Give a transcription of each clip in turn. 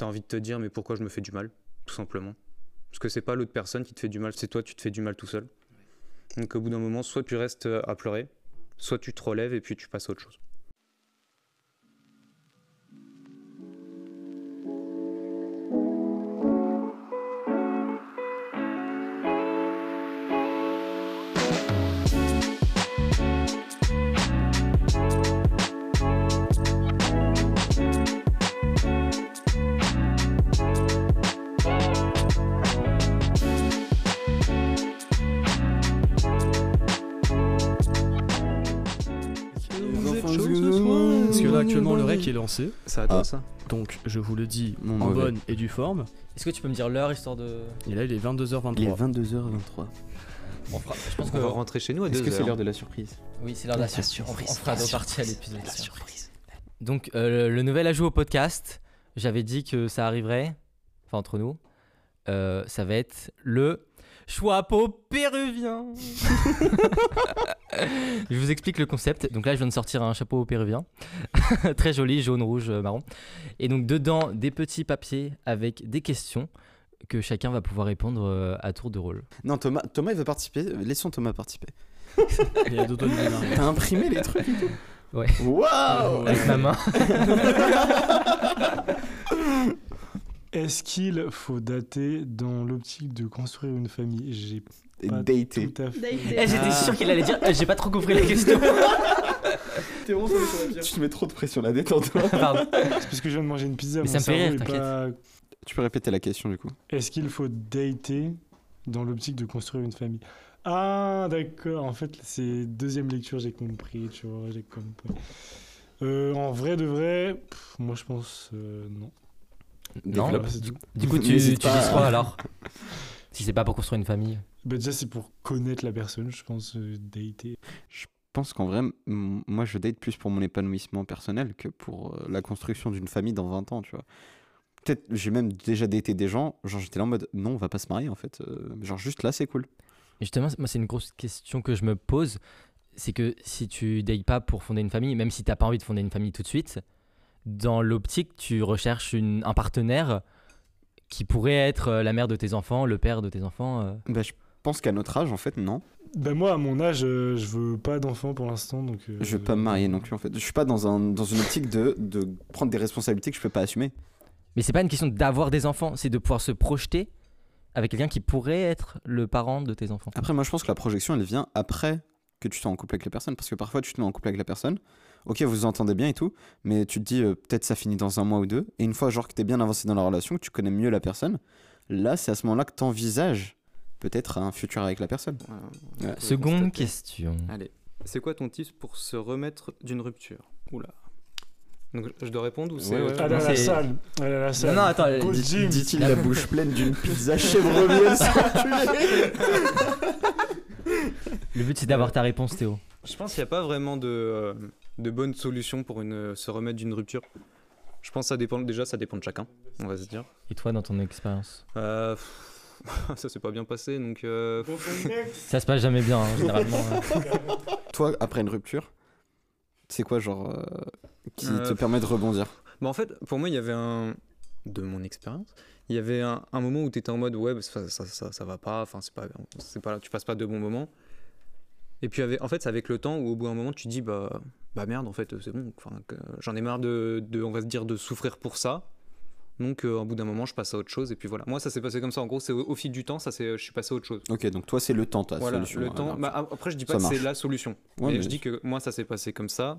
t'as envie de te dire, mais pourquoi je me fais du mal, tout simplement. Parce que c'est pas l'autre personne qui te fait du mal, c'est toi, tu te fais du mal tout seul. Donc au bout d'un moment, soit tu restes euh, à pleurer, soit tu te relèves et puis tu passes à autre chose. Ça à toi Ah. ça donc je vous le dis Mon en mauvais. bonne et due forme. Est-ce que tu peux me dire l'heure histoire de. Et là il est 22h23. Il est 22h23. On fera- Je pense On va rentrer chez nous à Est-ce deux que c'est l'heure de la surprise Oui, c'est l'heure de la La surprise. On- fera deux parties à l'épisode. La surprise. Donc, euh, le nouvel ajout au podcast, j'avais dit que ça arriverait, enfin entre nous, euh, ça va être le chapeau péruvien. je vous explique le concept. Donc là, je viens de sortir un chapeau péruvien, très joli, jaune, rouge, euh, marron. Et donc dedans, des petits papiers avec des questions que chacun va pouvoir répondre euh, à tour de rôle. Non, Thomas, Thomas il veut participer. Laissons Thomas participer. Il y a marque. T'as imprimé les trucs et tout Ouais. Waouh Avec ma main. Est-ce qu'il faut dater dans l'optique de construire une famille? J'ai pas tout à fait. Eh, J'étais sûr qu'il allait dire, eh, j'ai pas trop compris la question. T'es sur la. Tu te mets trop de pression là, détends-toi. Pardon. C'est parce que je viens de manger une pizza. Mais mon ça me fait cerveau rire, est t'inquiète. pas- Tu peux répéter la question du coup Est-ce qu'il faut dater dans l'optique de construire une famille? Ah, d'accord. En fait, c'est deuxième lecture, j'ai compris, tu vois, j'ai compris. Euh, en vrai de vrai, pff, moi je pense euh, non. Non. Tout. Du coup, tu, tu dis quoi alors Si c'est pas pour construire une famille. Bah, déjà, c'est pour connaître la personne, je pense, euh, dater. Je pense qu'en vrai, moi je date plus pour mon épanouissement personnel que pour euh, la construction d'une famille dans 20 ans, tu vois. Peut-être, j'ai même déjà daté des gens, genre j'étais là en mode non, on va pas se marier en fait. euh, genre juste là, c'est cool. Et justement, moi, c'est une grosse question que je me pose. C'est que si tu dates pas pour fonder une famille, même si t'as pas envie de fonder une famille tout de suite, dans l'optique, tu recherches une- un partenaire qui pourrait être euh, la mère de tes enfants, le père de tes enfants. euh? Bah, je pense qu'à notre âge, en fait, non. Bah, moi, à mon âge, euh, je veux pas d'enfant pour l'instant, donc. euh, Je veux pas me marier non plus en fait. Je suis pas dans, un, dans une optique de, de prendre des responsabilités que je peux pas assumer. Mais c'est pas une question d'avoir des enfants, c'est de pouvoir se projeter avec quelqu'un qui pourrait être le parent de tes enfants. Après, moi je pense que la projection elle vient après que tu sois en couple avec la personne. Parce que parfois tu te mets en couple avec la personne, ok, vous vous entendez bien et tout, mais tu te dis euh, peut-être ça finit dans un mois ou deux. Et une fois genre que t'es bien avancé dans la relation, que tu connais mieux la personne, là c'est à ce moment-là que t'envisages peut-être un futur avec la personne. Ouais. Seconde question. Allez, c'est quoi ton tips pour se remettre d'une rupture? Oula. Donc je dois répondre ou c'est Ouais, ouais. à la salle. À la salle. non, attends. Dit-il la bouche pleine d'une pizza chèvre miel Le but c'est d'avoir ta réponse, Théo. Je pense qu'il n'y a pas vraiment de, euh, de bonne solution pour une, euh, se remettre d'une rupture. Je pense que ça dépend, déjà, ça dépend de chacun, on va se dire. Et toi, dans ton expérience? Euh, pff, ça s'est pas bien passé, donc... euh, Ça se passe jamais bien, hein, généralement. hein. Toi, après une rupture, c'est quoi genre euh, qui Euh, te permet de rebondir? Bah, en fait, pour moi, il y avait un... De mon expérience, il y avait un, un moment où tu étais en mode, ouais, bah, ça, ça, ça, ça va pas, enfin, c'est pas, c'est pas, tu passes pas de bons moments. Et puis, avec, en fait, c'est avec le temps où, au bout d'un moment, tu dis, bah, bah merde, en fait, c'est bon, j'en ai marre de, de, on va se dire, de souffrir pour ça. Donc, euh, au bout d'un moment, je passe à autre chose. Et puis voilà. Moi, ça s'est passé comme ça. En gros, c'est au, au fil du temps, ça, c'est, je suis passé à autre chose. Ok, donc toi c'est le temps ta voilà, solution. le temps. rupture. Bah, après, je dis Ça pas que c'est la solution. Ouais, mais mais- je dis que moi, ça s'est passé comme ça.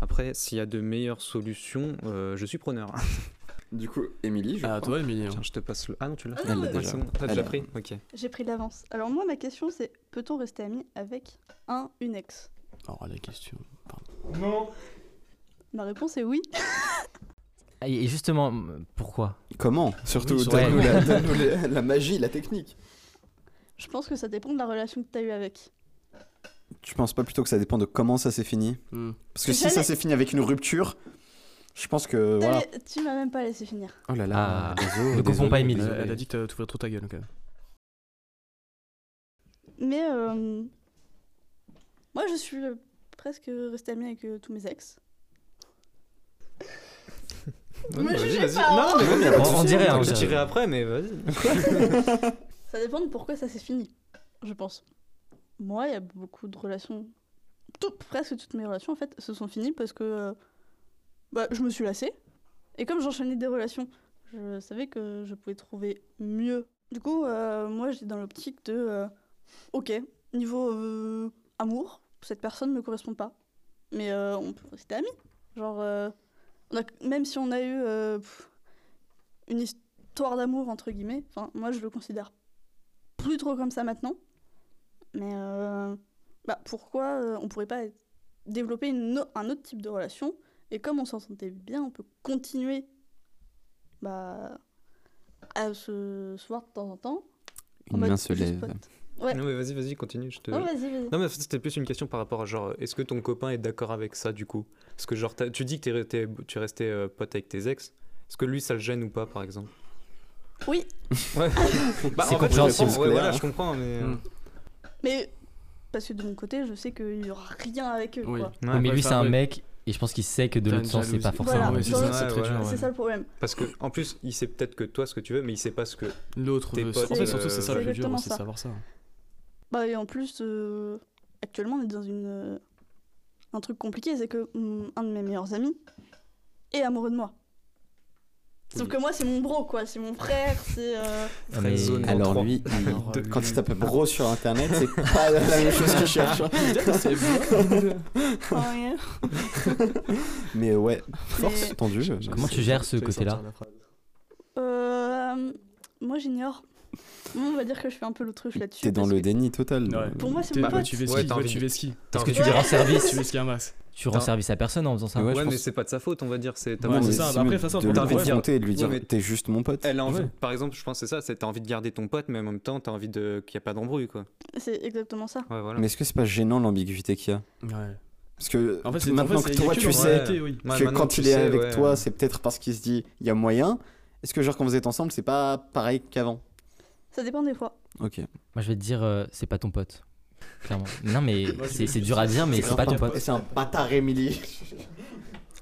Après, s'il y a de meilleures solutions, euh, je suis preneur. Du coup, Émilie, je crois. toi, Émilie. hein. Tiens, je te passe le. Ah non, tu l'as Ah Elle l'a déjà. T'as déjà a- pris Ok. J'ai pris l'avance. Alors moi, ma question, c'est peut-on rester amis avec un, une ex? Alors, la question. Non. Ma réponse est oui. Ah, Et justement, pourquoi? Comment? Surtout, Oui, donne-nous ouais. la, donne-nous la- la magie, la technique. Je pense que ça dépend de la relation que tu as eue avec. Tu penses pas plutôt que ça dépend de comment ça s'est fini? Hmm. Parce que si ça s'est fini avec une rupture, je pense que voilà. Tu m'as même pas laissé finir. Oh là là, Ah, désolé, ne confonds pas Émilie. Elle, a dit que t'ouvrais trop ta gueule. Mais euh, moi, je suis euh, presque restée amie avec euh, tous mes ex. Me Vas-y, jugez vas-y. hein. Non, mais vas-y, On- pas de on dirait, on Je dirait. dirai après, mais vas-y. Ça dépend de pourquoi ça s'est fini, je pense. Moi, il y a beaucoup de relations. Tout, presque toutes mes relations, en fait, se sont finies parce que euh, bah, je me suis lassée. Et comme j'enchaînais des relations, je savais que je pouvais trouver mieux. Du coup, euh, moi, j'étais dans l'optique de euh, ok, niveau euh, amour, cette personne ne me correspond pas. Mais on peut rester amis. Genre, même si on a eu une histoire d'amour, entre guillemets, enfin, moi, je le considère plus trop comme ça maintenant. Mais bah, pourquoi on pourrait pas développer un autre type de relation Et comme on s'en sentait bien, on peut continuer bah, à se, se voir de temps en temps. Une main se lève. Ouais. Non, mais vas-y, vas-y, continue. Je te... Oh, vas-y, vas-y. Non, mais c'était plus une question par rapport à genre, est-ce que ton copain est d'accord avec ça du coup? Parce que genre, tu dis que t'es, t'es- tu es resté euh, pote avec tes ex. Est-ce que lui ça le gêne ou pas par exemple? Oui, Ouais. bah, C'est en fait, je compréhensible. comprends, ouais, Clair, voilà, hein. je comprends, mais. euh, Mm. mais parce que de mon côté, je sais qu'il y aura rien avec eux. Oui. Quoi. ouais. Oui, mais lui, c'est un mec, et je pense qu'il sait que de l'autre sens, c'est pas forcément. Voilà. Ouais, c'est ça, c'est très ouais. dur. C'est ouais. ça le problème. Parce que en plus, il sait peut-être que toi ce que tu veux, mais il sait pas ce que. L'autre Tes veut. potes, En fait, euh, surtout, c'est ça le c'est plus dur ça. savoir ça. Bah, et en plus, euh, actuellement, on est dans une, euh, un truc compliqué, c'est que hum, un de mes meilleurs amis est amoureux de moi. Sauf que moi, c'est mon bro, quoi. C'est mon frère, c'est. euh, Ah, mais-. Alors trois. lui, il- Alors, lui- quand il tape bro sur internet, c'est pas la même chose qu'il cherche. C'est rien. Mais ouais, force Mais- tendue. Comment tu gères ce côté-là. Euh, moi, j'ignore. Moi, on va dire que je fais un peu l'autruche là-dessus. T'es dans le que- déni total. Ouais. Pour moi, c'est mon pote. tu Ouais, envie tu ski. Parce que tu rends service. Tu ski un max. Tu rends service à personne en faisant ça. Ouais, mais c'est pas de sa faute, on va dire. C'est t'as Ouais, envie de- ça, si, bah après, mais de toute façon, de pour le t'as envie de dire- et de lui dire t'es juste mon pote. Elle a envie, par exemple, je pense que c'est ça, c'est t'as envie de garder ton pote, mais en même temps, t'as envie de qu'il n'y a pas d'embrouille, quoi. C'est exactement ça. Mais est-ce que c'est pas gênant l'ambiguïté qu'il y a Ouais. Parce que En fait, c'est- maintenant en fait, que toi tu leur sais réalité, oui. Ouais, que quand tu il est sais, avec ouais. toi, c'est peut-être parce qu'il se dit il y a moyen. Est-ce que genre quand vous êtes ensemble, c'est pas pareil qu'avant Ça dépend des fois. Ok. Moi, je vais te dire, euh, c'est pas ton pote. Clairement. Non, mais c'est dur à dire, mais c'est pas ton pote. C'est un bâtard Emily.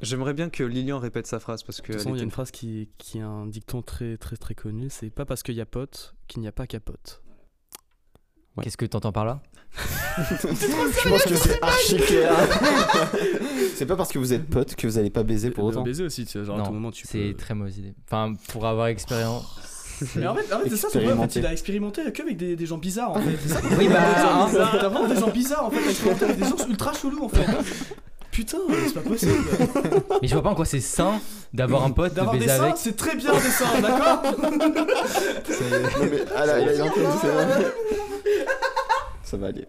J'aimerais bien que Lilian répète sa phrase parce que. De toute façon, elle il y a une phrase qui, qui est un dicton très très très connu, c'est pas parce qu'il y a pote qu'il n'y a pas capote. Ouais. Qu'est-ce que t'entends par là? Je pense que c'est archi clair. c'est pas parce que vous êtes potes que vous allez pas baiser pour autant. baiser aussi, tu sais, genre à tout Non, moment tu c'est peux... très mauvaise idée. Enfin, pour avoir expérience. Mais en fait, en fait c'est ça, son pote, en fait, Expérimenter. il a expérimenté que avec des, des gens bizarres en fait. C'est ça. Oui, bah, Des gens hein. bizarres. T'as vraiment des gens bizarres en fait, à expérimenter avec des gens ultra chelous en fait. Putain, c'est pas possible. Mais je vois pas en quoi c'est sain d'avoir un pote, de D'avoir des baiser seins, avec. c'est très bien des seins, d'accord Non, mais, ah là, il a entendu, c'est vrai. Ça va aller.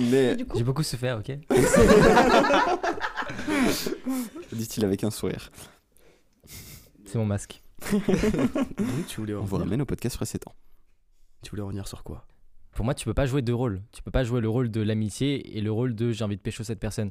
Mais J'ai beaucoup souffert, ok dit-il avec un sourire. C'est mon masque. Donc tu voulais On vous ramène au podcast précédent. tu voulais revenir sur quoi? Pour moi, tu peux pas jouer deux rôles. Tu peux pas jouer le rôle de l'amitié et le rôle de j'ai envie de pécho cette personne.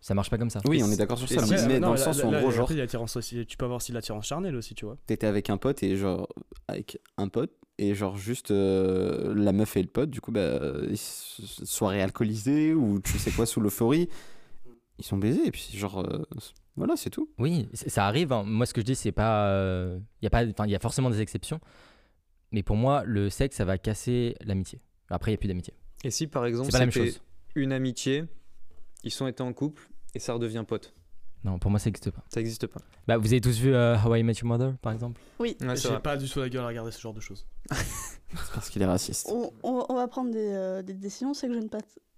Ça marche pas comme ça. Oui, on est d'accord sur ça. si- mais Après, dans non, le là- sens où, en gros, genre, aussi- tu peux avoir aussi l'attirance charnelle aussi, tu vois. t'étais avec un pote et genre, avec un pote, et genre, juste euh, la meuf et le pote, du coup, bah, soirée alcoolisée ou tu sais quoi, sous l'euphorie, ils sont baisés, et puis genre, euh, voilà, c'est tout. Oui, ça arrive. hein. Moi, ce que je dis, c'est pas. Il y a pas. Enfin, il y a forcément des exceptions. Mais pour moi, le sexe, ça va casser l'amitié. Après, il y a plus d'amitié. Et si par exemple C'est pas la même c'était chose. une amitié, ils sont été en couple et ça redevient pote, Non, pour moi, ça n'existe pas. ça existe pas. Bah, vous avez tous vu euh, How I Met Your Mother, par exemple? Oui. Ouais, J'ai pas du tout la gueule à regarder ce genre de choses. Parce qu'il est raciste. On, on- on va prendre des, euh, des décisions. C'est que je ne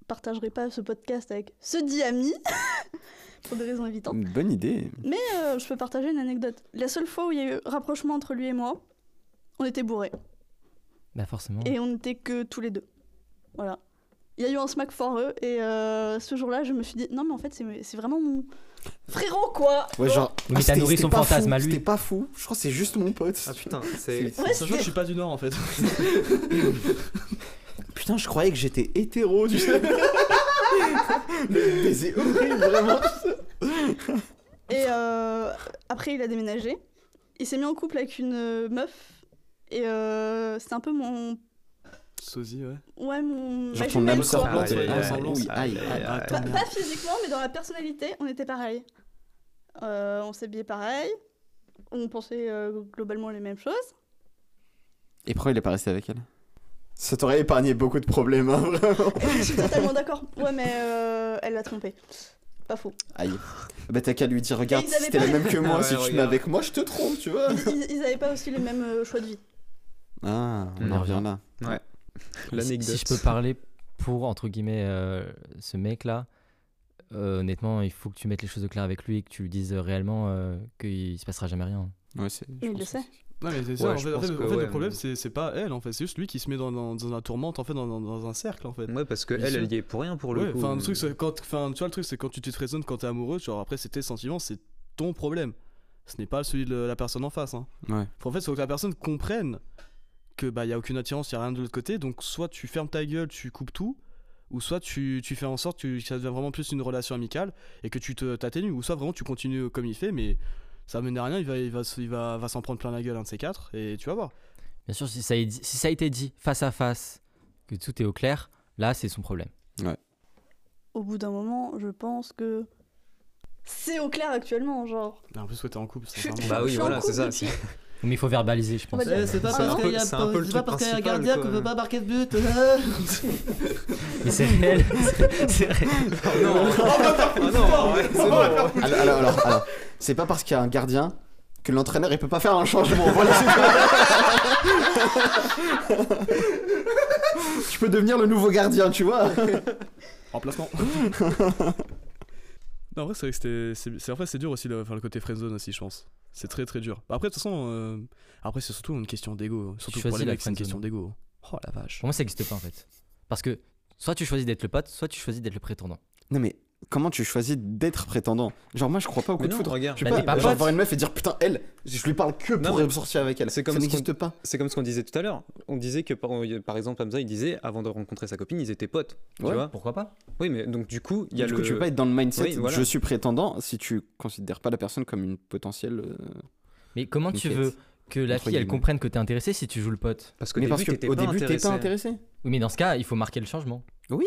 partagerai pas ce podcast avec ce dit ami. pour des raisons évidentes. Une bonne idée. Mais euh, je peux partager une anecdote. La seule fois où il y a eu rapprochement entre lui et moi, on était bourrés. Bah, forcément. Et on n'était que tous les deux. Voilà. Il y a eu un smack foireux et euh, ce jour-là, je me suis dit non, mais en fait, c'est c'est vraiment mon frérot, quoi. Ouais, genre, mais t'as c'était- nourri son fantasme fou, à lui. C'était pas fou, je crois que c'est juste mon pote. Ah putain, c'est. C'est- Ouais, Sachant que je suis pas du Nord en fait. Putain, je croyais que j'étais hétéro, tu sais. Le baiser horrible, vraiment. Et euh, après, il a déménagé. Il s'est mis en couple avec une euh, meuf. Et euh, c'était un peu mon. Sosie, ouais. Ouais, mon. Genre ma ton âme ouais, oui, aïe, aïe. pas physiquement, mais dans la personnalité, on était pareil. Euh, on s'habillait pareil. on pensait euh, globalement les mêmes choses. Et pourquoi il est pas resté avec elle? Ça t'aurait épargné beaucoup de problèmes, hein, vraiment. Je suis totalement d'accord. Ouais, mais euh, elle l'a trompé. Pas faux. Aïe. Bah t'as qu'à lui dire, regarde, si t'es la même que moi, Ouais, si tu te mets avec moi, je te trompe, tu vois. Ils, ils avaient pas aussi les mêmes euh, choix de vie. Ah, on en revient là. Si, L'anecdote. si je peux parler pour, entre guillemets, euh, ce mec-là, euh, honnêtement, il faut que tu mettes les choses au clair avec lui et que tu lui dises réellement euh, qu'il se passera jamais rien. Ouais, c'est. je il le sait. Non, mais c'est ça, Ouais, en fait, en pense fait, que en fait, ouais, le problème, mais- c'est pas elle, en fait, c'est juste lui qui se met dans, dans, dans un tourmente, en fait, dans, dans, un cercle, en fait. Ouais, parce que elle, elle y est pour rien pour le Ouais, coup. enfin, le truc, quand, enfin, tu vois, le truc, c'est quand tu te frissonnes quand t'es amoureux, genre après, c'est tes sentiments, c'est ton problème. Ce n'est pas celui de la personne en face. Hein. Ouais. Faut, en fait, faut que la personne comprenne que bah, y a aucune attirance, y a rien de l'autre côté, donc soit tu fermes ta gueule, tu coupes tout, ou soit tu, tu fais en sorte que ça devient vraiment plus une relation amicale et que tu te t'atténues, ou soit vraiment tu continues comme il fait, mais ça mène à rien, il va, il va, il va, va s'en prendre plein la gueule, un de ces quatre, et tu vas voir. Bien sûr, si ça, est dit- si ça a été dit face à face, que tout est au clair, là, c'est son problème. Au bout d'un moment, je pense que c'est au clair actuellement, genre. Et en plus, ouais, t'es en couple. Bah oui, voilà, c'est ça. Mais il faut verbaliser, je pense. c'est pas parce qu'il y a, C'est un gardien qu'on peut pas marquer de but. Mais c'est réel, c'est- c'est réel. non, Ah non. Alors, alors, alors, c'est pas parce qu'il y a un gardien que l'entraîneur il peut pas faire un changement. Voilà, tu peux devenir le nouveau gardien, tu vois. Remplacement. non, en vrai, c'est vrai que c'était. c'est- c'est- En fait, c'est dur aussi, le, enfin, le côté friendzone aussi, je pense. C'est très très dur. Après, de toute façon, euh, après, c'est surtout une question d'ego. Surtout pour choisis les mecs, c'est une question d'ego. Oh la vache. Pour moi, ça n'existe pas en fait. Parce que soit tu choisis d'être le pote, soit tu choisis d'être le prétendant. Non mais comment tu choisis d'être prétendant? Genre moi je crois pas au coup Mais de non, foudre. regarde. Je sais Bah, pas, pas genre voir une meuf et dire putain elle, je lui parle que Non, pour sortir avec elle. c'est comme ça ce qu'on- n'existe pas. C'est comme ce qu'on disait tout à l'heure. On disait que par, par exemple Hamza il disait avant de rencontrer sa copine ils étaient potes. Ouais. Tu vois Pourquoi pas? Oui mais donc du coup il y a du le. coup, tu peux pas être dans le mindset Oui, voilà. je suis prétendant si tu considères pas la personne comme une potentielle. euh, Mais comment tu veux que la Entre fille elle comprenne que t'es intéressé si tu joues le pote? Parce qu'au Mais début parce t'étais qu'au pas début t'es pas intéressé. Oui, mais dans ce cas, il faut marquer le changement. Oui.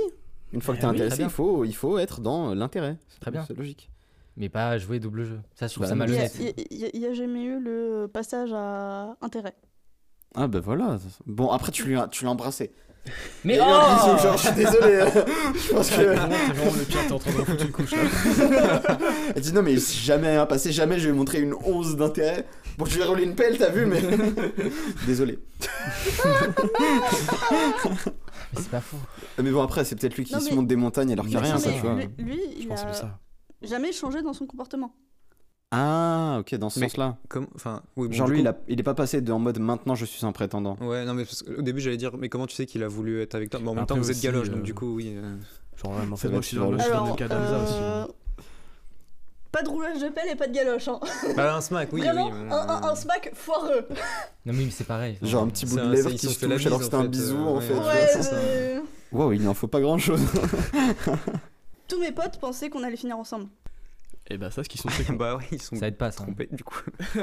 Une fois que Eh t'es oui, intéressé, il faut, il faut être dans l'intérêt. Très bien. C'est logique. Mais pas jouer double jeu. Ça, je trouve Bah ça non, Il y a- malhonnête. il y a- jamais eu le passage à intérêt. Ah bah voilà. Bon après tu lui as- tu l'as embrassé. Mais oh bisou, genre je suis désolé. euh, je pense que. T'es vraiment le pire, t'es en train de foutre une couche là. Elle dit non mais si jamais un passé jamais je vais montrer une once d'intérêt. Bon je lui ai roulé une pelle t'as vu mais. désolé. Mais c'est pas faux. Mais bon après c'est peut-être lui qui Non, se mais- monte des montagnes alors qu'il y a Mais- rien ça tu vois. lui, lui, Je il pense que a ça. jamais changé dans son comportement. Ah ok dans ce sens-là. Comme, enfin, oui, bon, Genre lui coup- il, a, il est pas passé de en mode maintenant je suis un prétendant. Ouais, non, mais parce que au début j'allais dire, mais comment tu sais qu'il a voulu être avec toi? Mais en même temps, vous êtes galoche, euh, donc du coup, oui. euh, Genre, ouais, mais en fait, moi je suis dans le Alors, cas d'Hamza aussi. euh, pas de roulage de pelle et pas de galoche. Hein. Bah, un smack, oui, Vraiment, oui. mais- un, un- un smack foireux. Non, mais c'est pareil. Genre un petit bout de lèvre qui se touche alors que c'était un bisou euh, en ouais. fait. Ouais, euh, Wow il en faut pas grand chose. tous mes potes pensaient qu'on allait finir ensemble. Et bah, ça, ce qu'ils sont très. Bah, oui, ils sont Ça aide pas, ça. trompés, du coup.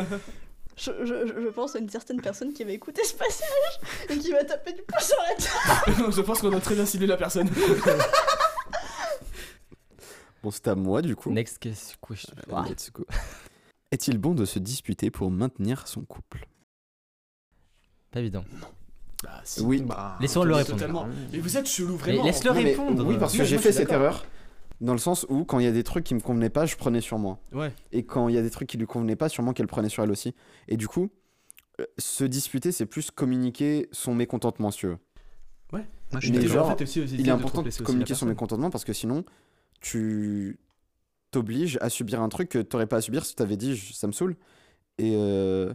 Je, je- je pense à une certaine personne qui va écouter ce passage et qui va taper du poing sur la table. je pense qu'on a très bien ciblé la personne. Bon c'est à moi du coup. Next question. Go. Est-il bon de se disputer pour maintenir son couple? Pas évident. Bah, si. Oui. Bah, Laissons-le répondre. Totalement. Mais vous êtes chelou, Mais vraiment. laisse-le Non, mais- répondre. Oui, parce que j'ai fait cette erreur. Dans le sens où, quand il y a des trucs qui me convenaient pas, je prenais sur moi. Ouais. Et quand il y a des trucs qui lui convenaient pas, sûrement qu'elle prenait sur elle aussi. Et du coup, euh, se disputer, c'est plus communiquer son mécontentement, si tu veux. Moi, je suis Mais genre, en fait, aussi, aussi Il est important de communiquer son mécontentement parce que sinon, tu t'obliges à subir un truc que t'aurais pas à subir si t'avais dit ça me saoule. Et euh,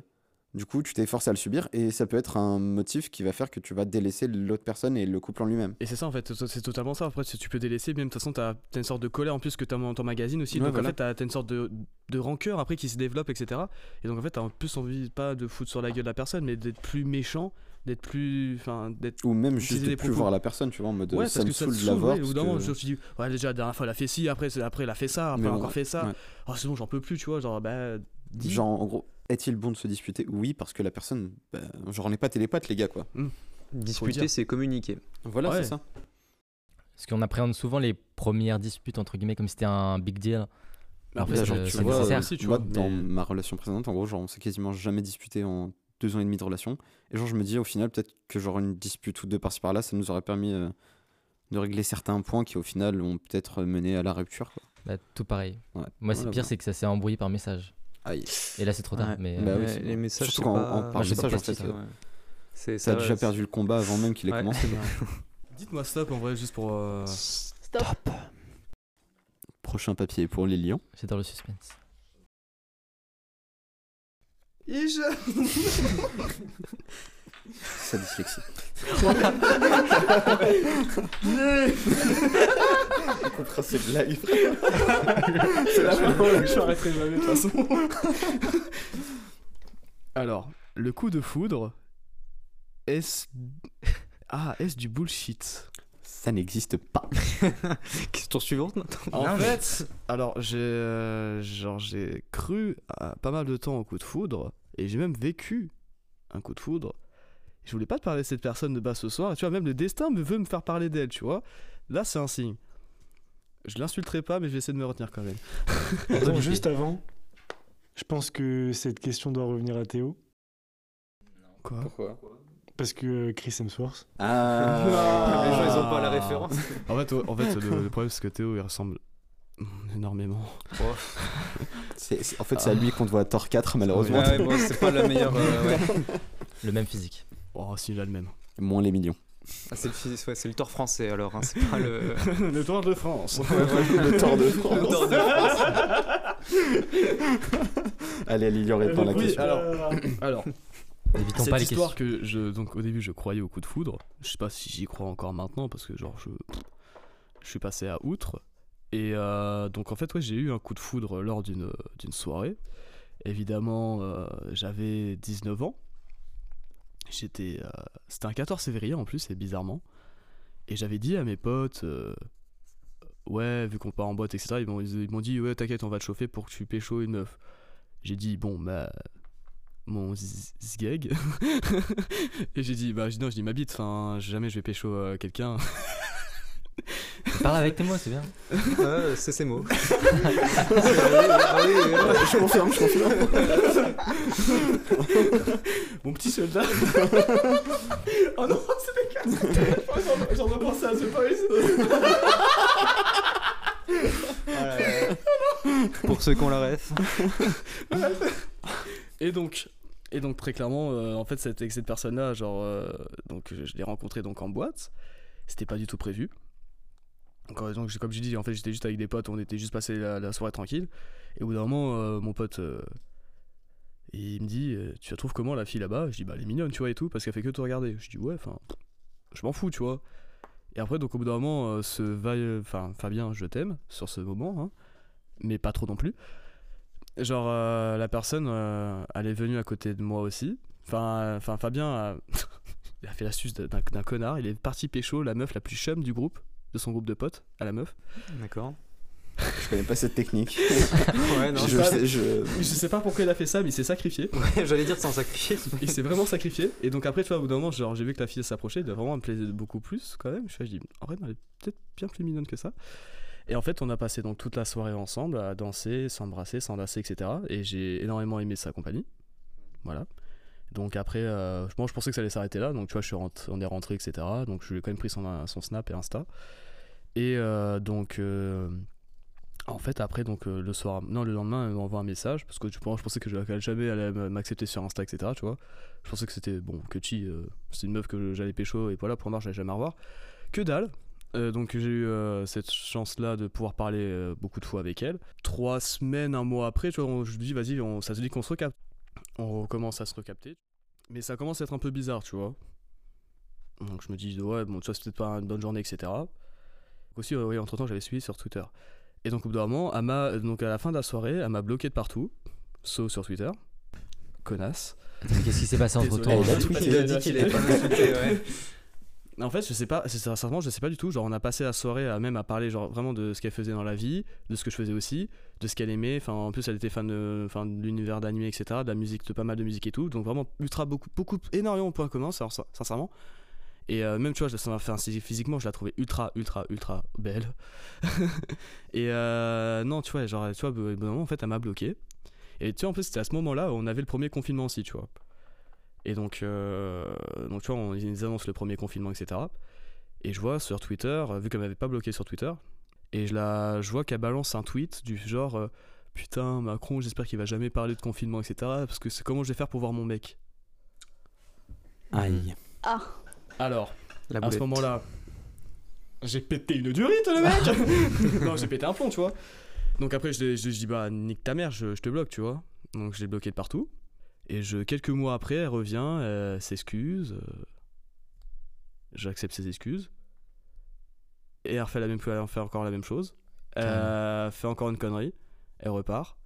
du coup, tu t'es forcé à le subir. Et ça peut être un motif qui va faire que tu vas délaisser l'autre personne et le couple en lui-même. Et c'est ça en fait, c'est totalement ça. Après, tu peux délaisser, même de toute façon, t'as as une sorte de colère en plus que t'as dans ton magazine aussi. Ouais, donc voilà. en fait, t'as as une sorte de, de rancœur après qui se développe, etc. Et donc en fait, t'as en plus envie pas de foutre sur la gueule de la personne, mais d'être plus méchant, d'être plus. Enfin, d'être. Ou même juste de plus propos. voir la personne, tu vois, en mode Ouais, ça parce me ça saoule de la voir. ouais, que- je me suis dit, ouais, déjà la dernière fois elle a fait ci, après, c'est- après elle a fait ça, après elle a encore fait ça. ouais. Oh, c'est bon, j'en peux plus, tu vois. Genre, bah. dis. Genre, en gros, est-il bon de se disputer? Oui, parce que la personne, bah, genre, on n'est pas télépathe, les gars, quoi. Disputer, dire. c'est communiquer. Voilà, Ouais. c'est ça. Parce qu'on appréhende souvent les premières disputes, entre guillemets, comme si c'était un big deal. Après, genre, euh, tu vois, nécessaire. aussi, tu moi, vois. dans mais- ma relation précédente, en gros, genre, on s'est quasiment jamais disputé en deux ans et demi de relation. Et genre, je me dis, au final, peut-être que genre une dispute ou deux par-ci par-là, ça nous aurait permis euh, de régler certains points qui, au final, ont peut-être mené à la rupture. Quoi. Bah, tout pareil. Ouais. Moi, c'est Voilà, pire, c'est que ça s'est embrouillé par message. Aïe. Et là, c'est trop tard. Ouais. Mais Bah euh, oui, les messages, Surtout quand pas- on parle message, en fait. ça. a déjà perdu le combat avant même qu'il ait Ouais. commencé. Dites-moi stop en vrai, juste pour. euh, Stop. Prochain papier pour les lions. j'adore le suspense. Sa dyslexie. On comprend cette blague. C'est la fin, je m'arrêterai jamais de toute façon. Alors, le coup de foudre, est-ce. Ah, est-ce du bullshit? Ça n'existe pas. Question suivante maintenant. En Non, fait, alors j'ai euh, genre j'ai cru à pas mal de temps au coup de foudre et j'ai même vécu un coup de foudre. Je voulais pas te parler de cette personne de bas ce soir. Et tu vois, même le destin me veut me faire parler d'elle, tu vois. Là, c'est un signe. Je l'insulterai pas, mais je vais essayer de me retenir quand même. Donc, Ok. juste avant, je pense que cette question doit revenir à Théo. Quoi? Pourquoi? Parce que Chris Hemsworth. Ah Les gens, ils ont pas la référence. En fait, en fait le, le problème, c'est que Théo, il ressemble énormément. C'est- c'est- En fait, c'est à lui qu'on doit Thor 4, malheureusement. Ouais, bon, c'est pas la meilleure. euh, ouais. Le même physique. Oh, si, il a le même. Moins les millions. Ah, c'est le, ouais, c'est le tort français alors, hein, c'est pas le. le Tour de France. le Thor de France. Le de Allez, allez, il y aurait pas la Oui, question. alors, alors Évitons cette pas les histoire que je donc au début je croyais au coup de foudre. Je sais pas si j'y crois encore maintenant parce que genre je je suis passé à outre. Et euh, donc en fait ouais j'ai eu un coup de foudre lors d'une d'une soirée. Évidemment euh, j'avais 19 ans. J'étais euh, c'était un 14 février en plus et bizarrement. Et j'avais dit à mes potes ouais vu qu'on part en boîte etc ils m'ont ils m'ont dit ouais t'inquiète on va te chauffer pour que tu pécho une meuf j'ai dit bon bah mon zgeg et j'ai dit bah j'ai dit, non je dis ma bite enfin jamais je vais pécho euh, quelqu'un Parle avec tes mots, c'est bien. C'est ces mots. je confirme, je confirme. mon petit soldat oh non c'est dégueulasse J'en- j'en ai pensé à The Boys Pour ceux qui ont la ref. et donc et donc très clairement euh, en fait cette, cette personne là genre euh, donc je, je l'ai rencontré donc en boîte. C'était pas du tout prévu. Donc, donc, comme j'ai dit en fait j'étais juste avec des potes on était juste passé la, soirée tranquille. Et au bout d'un moment euh, mon pote il me dit tu la trouves comment la fille là-bas? Je dis bah elle est mignonne tu vois et tout parce qu'elle fait que te regarder je dis ouais enfin je m'en fous tu vois et après donc au bout d'un moment ce va enfin Fabien je t'aime sur ce moment hein, mais pas trop non plus genre euh, la personne euh, elle est venue à côté de moi aussi enfin euh, enfin Fabien a, il a fait l'astuce d'un d'un connard il est parti pécho la meuf la plus chum du groupe de son groupe de potes à la meuf D'accord. Je connais pas cette technique. Ouais, non. je, pas- sais- je- je sais pas pourquoi il a fait ça mais il s'est sacrifié Ouais, J'allais dire sans sacrifier. il s'est vraiment sacrifié et donc après tu vois au bout d'un moment genre j'ai vu que la fille s'approchait elle vraiment me plaisait beaucoup plus quand même je fais, je dis en vrai elle est peut-être bien plus mignonne que ça et en fait on a passé donc toute la soirée ensemble à danser s'embrasser s'enlacer etc et j'ai énormément aimé sa compagnie voilà donc après euh, je pensais que ça allait s'arrêter là donc tu vois on est rentré etc donc je lui ai quand même pris son, snap et insta et euh, donc euh, en fait, après, donc euh, le soir, non, le lendemain, elle m'envoie un message parce que je, je pensais que je- qu'elle jamais elle allait m'accepter sur Insta, etc. Tu vois, je pensais que c'était bon, que Chi, c'est une meuf que j'allais pécho et voilà, pour moi, je l'allais jamais revoir. Que dalle. Euh, donc j'ai eu euh, cette chance-là de pouvoir parler euh, beaucoup de fois avec elle. Trois semaines, un mois après, tu vois, on- je lui dis vas-y, on- ça se dit qu'on se recapte. On recommence à se recapter, mais ça commence à être un peu bizarre, tu vois. Donc je me dis ouais, bon, tu vois, c'est peut-être pas une bonne journée, etc. Aussi, euh, oui, entre temps, j'avais suivi sur Twitter. Et donc, au bout d'un moment, elle m'a- donc à la fin de la soirée, elle m'a bloqué de partout, sauf sur Twitter. Connasse. Qu'est-ce qui s'est passé entre temps Désolé. Elle a tweeté. Il a dit qu'il avait pas. En fait, je sais pas, sincèrement, je sais pas du tout. Genre, on a passé la soirée à même à parler, genre vraiment de ce qu'elle faisait dans la vie, de ce que je faisais aussi, de ce qu'elle aimait. Enfin, en plus, elle était fan de, enfin, de l'univers d'animé, etc., de la musique, de pas mal de musique et tout. Donc, vraiment, ultra, beaucoup, beaucoup, énormément de points communs, sin- sincèrement. Et euh, même, tu vois, ça m'a fait physiquement, je la trouvais ultra, ultra, ultra belle. et euh, non, tu vois, genre, tu vois, moment, en fait, elle m'a bloqué. Et tu vois, en plus, c'était à ce moment-là où on avait le premier confinement aussi, tu vois. Et donc, euh, donc tu vois, on, ils annoncent le premier confinement, etc. Et je vois sur Twitter, euh, vu qu'elle m'avait pas bloqué sur Twitter, et je, la, je vois qu'elle balance un tweet du genre euh, Putain, Macron, j'espère qu'il va jamais parler de confinement, etc. Parce que c'est comment je vais faire pour voir mon mec? Aïe. Ah, Alors, La à ce moment-là, j'ai pété une durite, le mec Non, j'ai pété un plomb, tu vois. Donc après, je, je, je dis, bah, nique ta mère, je, je te bloque, tu vois. Donc je l'ai bloqué de partout. Et je, quelques mois après, elle revient, elle s'excuse. euh, J'accepte ses excuses. Et elle refait, la même, elle fait encore la même chose. Elle fait encore une connerie. Elle repart.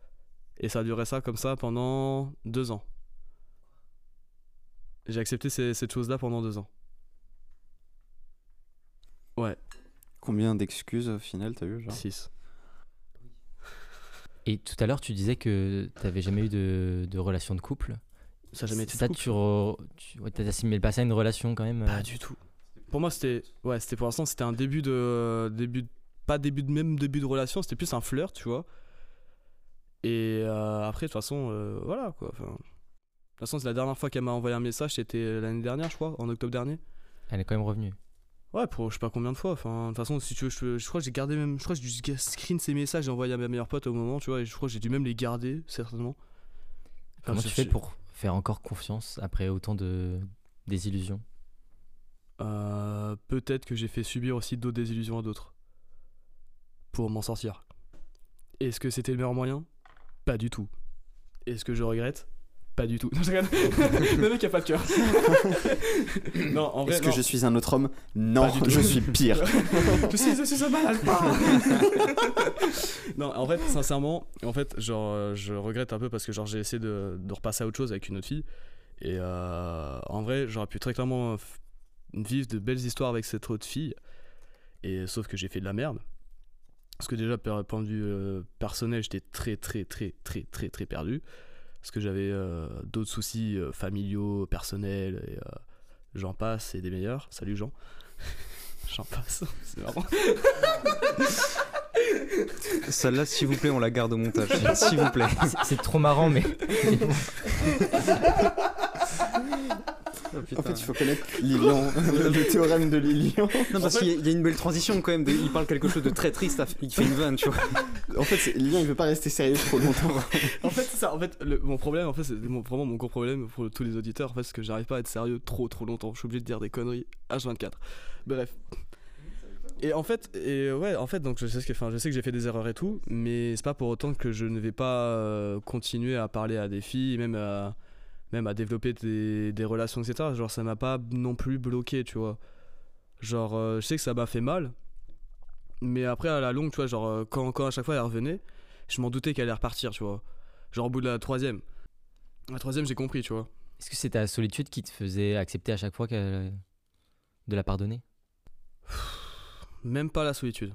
Et ça a duré ça comme ça pendant deux ans. J'ai accepté ces- cette chose-là pendant deux ans. Ouais, Combien d'excuses au final t'as eu genre? 6. Et tout à l'heure, tu disais que tu n'avais jamais eu de, de relation de couple. Ça jamais été de Ça, couple. tu, re- tu ouais, t'assimilais pas ça à une relation quand même Pas euh, du tout. Pour moi, c'était. Ouais, c'était pour l'instant, c'était un début de. Début de- Pas début de même début de relation, c'était plus un flirt, tu vois. Et euh, après, de toute façon, euh, voilà quoi. Enfin, de toute façon, c'est la dernière fois qu'elle m'a envoyé un message, c'était l'année dernière, je crois, en octobre dernier. Elle est quand même revenue. Ouais, pour je sais pas combien de fois. Enfin, de toute façon, si tu veux, je, je crois que j'ai gardé même. Je crois que j'ai dû screen ces messages et envoyé à ma meilleure pote au moment, tu vois. Et je crois que j'ai dû même les garder, certainement. Comment tu fais pour faire encore confiance après autant de désillusions? Euh, Peut-être que j'ai fait subir aussi d'autres désillusions à d'autres. Pour m'en sortir. Est-ce que c'était le meilleur moyen? Pas du tout. Est-ce que je regrette? Pas du tout. Non, je le mec a pas de cœur. non, en vrai, Est-ce que je suis un autre homme? Non, je suis pire. je suis, je suis un malade. non, en fait, sincèrement, en fait, genre, euh, je regrette un peu parce que genre j'ai essayé de, de repasser à autre chose avec une autre fille. Et euh, en vrai, j'aurais pu très clairement vivre de belles histoires avec cette autre fille. Et sauf que j'ai fait de la merde. Parce que déjà, per- point de vue euh, personnel, j'étais très, très, très, très, très, très perdu. Parce que j'avais euh, d'autres soucis euh, familiaux, personnels, et euh, j'en passe, et des meilleurs. Salut Jean. j'en passe, c'est marrant. Celle-là, s'il vous plaît, on la garde au montage. s'il vous plaît. C'est- C'est trop marrant, mais En fait, il faut connaître Lilian, le théorème de Lilian. Non, parce qu'il y a- il y a une belle transition quand même. de- il parle quelque chose de très triste, il fait une vanne, tu vois. En fait, Lilian, il veut pas rester sérieux trop longtemps. En fait, c'est ça. En fait, le- mon problème, en fait, c'est mon- vraiment mon gros problème pour tous les auditeurs. En fait, c'est que j'arrive pas à être sérieux trop trop longtemps. Je suis obligé de dire des conneries H24. Bref. Et en fait, et ouais, en fait, donc je sais ce que, enfin, je sais que j'ai fait des erreurs et tout, mais c'est pas pour autant que je ne vais pas euh, continuer à parler à des filles, même à, même à développer des, des relations, etc. Genre, ça m'a pas non plus bloqué, tu vois. Genre, euh, je sais que ça m'a fait mal, mais après à la longue, tu vois, genre euh, quand, quand à chaque fois elle revenait, je m'en doutais qu'elle allait repartir, tu vois. Genre au bout de la troisième. La troisième, j'ai compris, tu vois. est-ce que c'est ta solitude qui te faisait accepter à chaque fois qu'elle- de la pardonner? Même pas la solitude.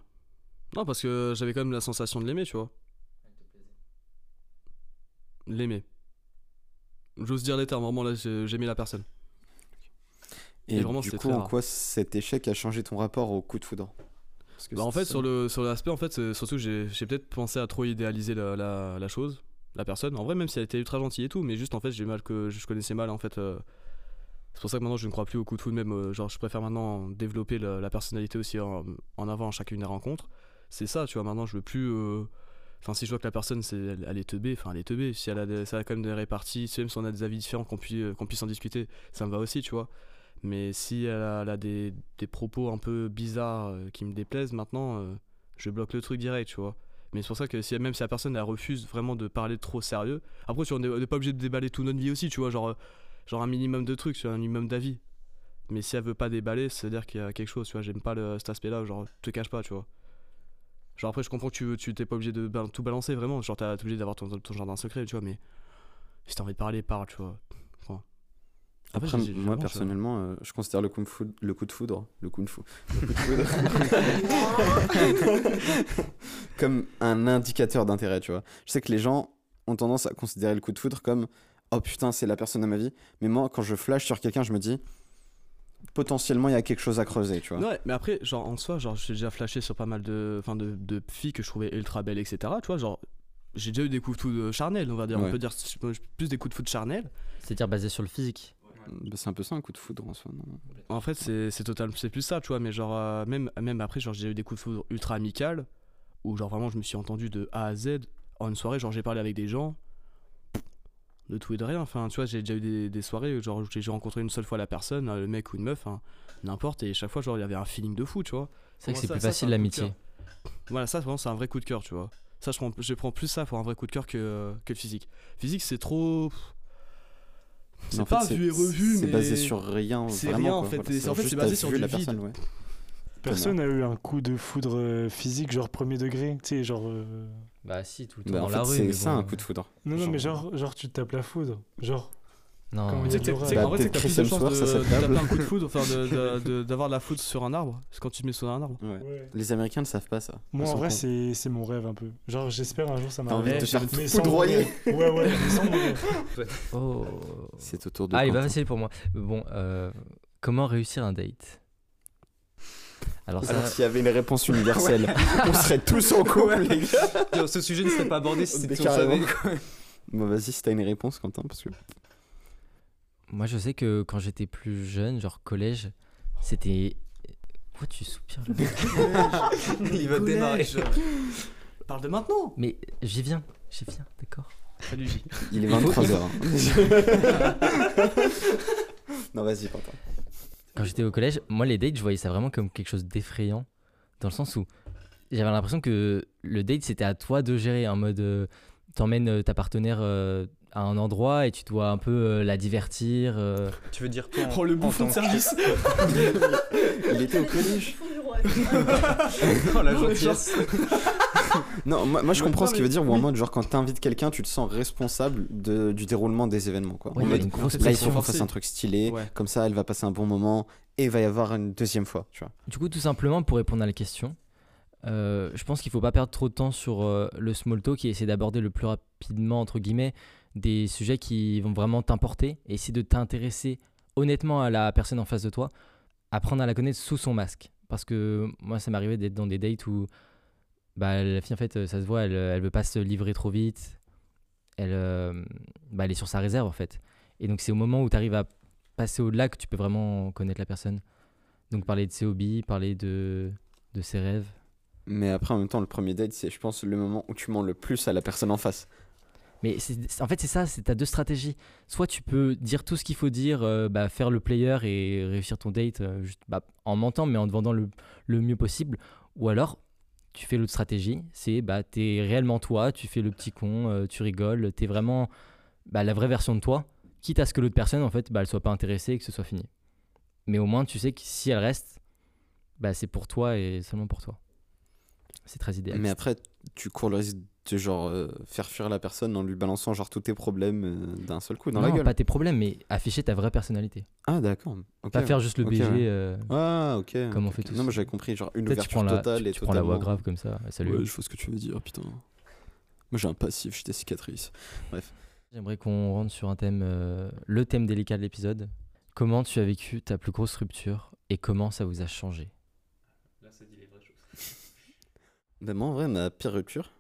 Non, parce que j'avais quand même la sensation de l'aimer, tu vois. L'aimer. J'ose dire les termes, vraiment là, j'ai- j'aimais la personne. Et Et vraiment, du coup, en quoi cet échec a changé ton rapport au coup de foudre? Parce que Bah, en fait, ça. sur le sur l'aspect, en fait, surtout j'ai j'ai peut-être pensé à trop idéaliser la, la, la chose, la personne. En vrai, même si elle était ultra gentille et tout, mais juste en fait, j'ai mal que je connaissais mal en fait. euh, c'est pour ça que maintenant, je ne crois plus au coup de foudre. Même, euh, genre, je préfère maintenant développer la, la personnalité aussi en, en avant à chacune des rencontres. C'est ça, tu vois. Maintenant, je veux plus. euh, Enfin, si je vois que la personne, elle, est teubée, enfin, elle est teubée. Si elle a, ça a quand même des réparties, si même si on a des avis différents, qu'on puisse, qu'on puisse en discuter, ça me va aussi, tu vois. Mais si elle a, des, propos un peu bizarres euh, qui me déplaisent maintenant, euh, je bloque le truc direct, tu vois. Mais c'est pour ça que même si la personne elle refuse vraiment de parler trop sérieux, après tu n'est pas obligé de déballer toute notre vie aussi, tu vois, genre, euh, genre un minimum de trucs, un minimum d'avis. Mais si elle veut pas déballer, c'est-à-dire qu'il y a quelque chose, tu vois, j'aime pas cet aspect-là, genre, te cache pas, tu vois. Genre après je comprends que tu tu t'es pas obligé de ba- tout balancer vraiment, genre t'es obligé d'avoir ton, ton jardin secret, tu vois, mais si t'as envie de parler, parle, tu vois. Enfin. Après, j'ai- j'ai moi vraiment, personnellement, euh, je considère le coup, de foudre, le coup de foudre, le coup de fou, le coup de foudre comme un indicateur d'intérêt, tu vois. Je sais que les gens ont tendance à considérer le coup de foudre comme oh putain, c'est la personne de ma vie. Mais moi, quand je flash sur quelqu'un, je me dis potentiellement il y a quelque chose à creuser, tu vois. Ouais, mais après, genre en soi, genre j'ai déjà flashé sur pas mal de, enfin de, de filles que je trouvais ultra belles, etc. Tu vois, genre j'ai déjà eu des coups de foudre charnels, on va dire. Ouais. On peut dire plus des coups de foudre charnels. C'est-à-dire basé sur le physique. Bah, c'est un peu ça un coup de foudre en soi. Non En fait, c'est c'est total, c'est plus ça, tu vois. Mais genre euh, même même après, genre j'ai eu des coups de foudre ultra amicales où genre vraiment je me suis entendu de A à Z en une soirée. Genre j'ai parlé avec des gens de tout et de rien. Enfin, tu vois, j'ai déjà eu des, des soirées, genre où j'ai rencontré une seule fois la personne, euh, le mec ou une meuf, hein, n'importe, et chaque fois, genre il y avait un feeling de fou, tu vois. C'est vrai que c'est plus ça, facile c'est l'amitié. Voilà, ça vraiment c'est un vrai coup de cœur, tu vois. Ça, je prends, je prends plus ça pour un vrai coup de cœur que, que le physique. Physique, c'est trop. C'est fait, pas vu et revu, C'est mais. basé sur rien. c'est vraiment, rien, en fait. Voilà, c'est- en fait, juste c'est basé sur du la vide. personne, ouais. Personne a eu un coup de foudre euh, physique, genre premier degré, tu sais, genre. euh, Bah si, tout le temps Bah, dans en la fait, rue. c'est ça bon, un coup de foudre. Non, non, Genre- mais genre, genre tu te tapes la foudre. Genre, Non. Que- sais Bah, qu'en vrai, c'est que t'as plus de à de, cette de taper un coup de foudre, enfin de- de- de- d'avoir de la foudre sur un arbre. C'est quand tu te mets sur un arbre. Ouais. ouais. Les Américains ne savent pas ça. moi en vrai, c'est c'est mon rêve un peu. Genre, j'espère un jour ça T'as envie de m'arrive. te faire mais foudroyer. Ouais, ouais, mais sans mourir. Oh. C'est autour de Ah, il va facile pour moi. Bon, euh, comment réussir un date? Alors ça, Alors s'il y avait une réponse universelle, on serait tous en couple, les gars. Ce sujet ne serait pas abordé si c'était savait. Bon, vas-y, si t'as une réponse, Quentin, parce que. moi je sais que quand j'étais plus jeune, genre collège, c'était... Pourquoi tu soupires là Il va démarrer. Parle de maintenant Mais j'y viens, j'y viens, d'accord Salut J. Il est 23h. non, vas-y, Quentin. Quand j'étais au collège, moi les dates, je voyais ça vraiment comme quelque chose d'effrayant, dans le sens où j'avais l'impression que le date c'était à toi de gérer, en mode euh, t'emmènes euh, ta partenaire euh, à un endroit et tu dois un peu euh, la divertir. euh. Tu veux dire toi en- Oh le bouffon de service Il était au collège. Oh, la gentillesse. Non, moi, moi, je comprends non, ce qu'il veut dire, ou en mode, genre, quand t'invites quelqu'un, tu te sens responsable de, du déroulement des événements, quoi. Ouais, en mode, là, il faut qu'on fasse un truc stylé, Ouais. comme ça, elle va passer un bon moment, et il va y avoir une deuxième fois, tu vois. Du coup, tout simplement pour répondre à la question, euh, je pense qu'il faut pas perdre trop de temps sur euh, le small talk et essayer d'aborder le plus rapidement, entre guillemets, des sujets qui vont vraiment t'importer et essayer de t'intéresser honnêtement à la personne en face de toi, apprendre à la connaître sous son masque. Parce que moi, ça m'est arrivé d'être dans des dates où bah, la fille, en fait, ça se voit, elle, elle veut pas se livrer trop vite. Elle, euh, bah, elle est sur sa réserve, en fait. Et donc, c'est au moment où tu arrives à passer au-delà que tu peux vraiment connaître la personne. Donc, parler de ses hobbies, parler de, de ses rêves. Mais après, en même temps, le premier date, c'est, je pense, le moment où tu mens le plus à la personne en face. Mais en fait, c'est ça, c'est t'as deux stratégies. Soit tu peux dire tout ce qu'il faut dire, euh, bah, faire le player et réussir ton date euh, juste, bah, en mentant, mais en te vendant le, le mieux possible. Ou alors, tu fais l'autre stratégie, c'est bah, t'es réellement toi, tu fais le petit con, euh, tu rigoles, t'es vraiment bah, la vraie version de toi, quitte à ce que l'autre personne, en fait, bah, elle soit pas intéressée et que ce soit fini. Mais au moins, tu sais que si elle reste, bah, c'est pour toi et seulement pour toi. C'est très idéal. Mais après, tu cours le risque de genre euh, faire fuir la personne en lui balançant genre tous tes problèmes euh, d'un seul coup dans non, la gueule. pas tes problèmes, mais afficher ta vraie personnalité. Ah d'accord. Pas faire juste le Ok, BG. euh, Ah ok. Comme on fait tous. Non, mais j'avais compris genre une tu ouverture la, totale tu, et tu prends la voix grave comme ça. Salut. Ouais, je vois ce que tu veux dire, putain. Moi j'ai un passif, j'ai des cicatrices. J'aimerais qu'on rentre sur un thème, euh, le thème délicat de l'épisode. Comment tu as vécu ta plus grosse rupture et comment ça vous a changé? Ben moi en vrai, ma pire rupture,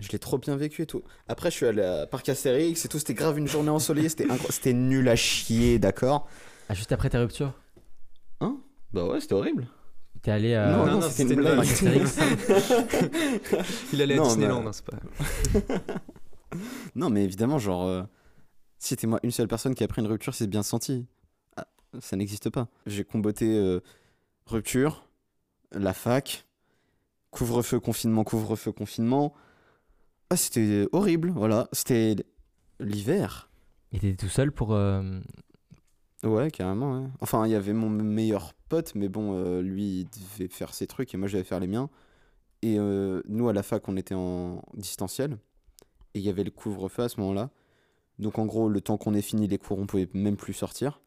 je l'ai trop bien vécu et tout. Après, je suis allé à Parc Astérix et tout, c'était grave une journée ensoleillée, c'était incro- c'était nul à chier, d'accord Ah, juste après ta rupture? Bah ouais, c'était horrible. T'es allé à Non, non, non, non, c'était c'était une blague. Il allait à Non, Disneyland, mais- hein, c'est pas. Non, mais évidemment, genre, euh, si c'était moi une seule personne qui a pris une rupture, c'est bien senti. Ah, ça n'existe pas. J'ai combatté euh, rupture, la fac, couvre-feu, confinement, couvre-feu, confinement. Ah, c'était horrible, voilà. C'était l'hiver. Et t'étais tout seul pour. euh, Ouais, carrément, ouais. Enfin, il y avait mon meilleur pote, mais bon, euh, lui, il devait faire ses trucs et moi, je devais faire les miens. Et euh, nous, à la fac, on était en distanciel. Et il y avait le couvre-feu à ce moment-là. Donc, en gros, le temps qu'on ait fini les cours, on pouvait même plus sortir.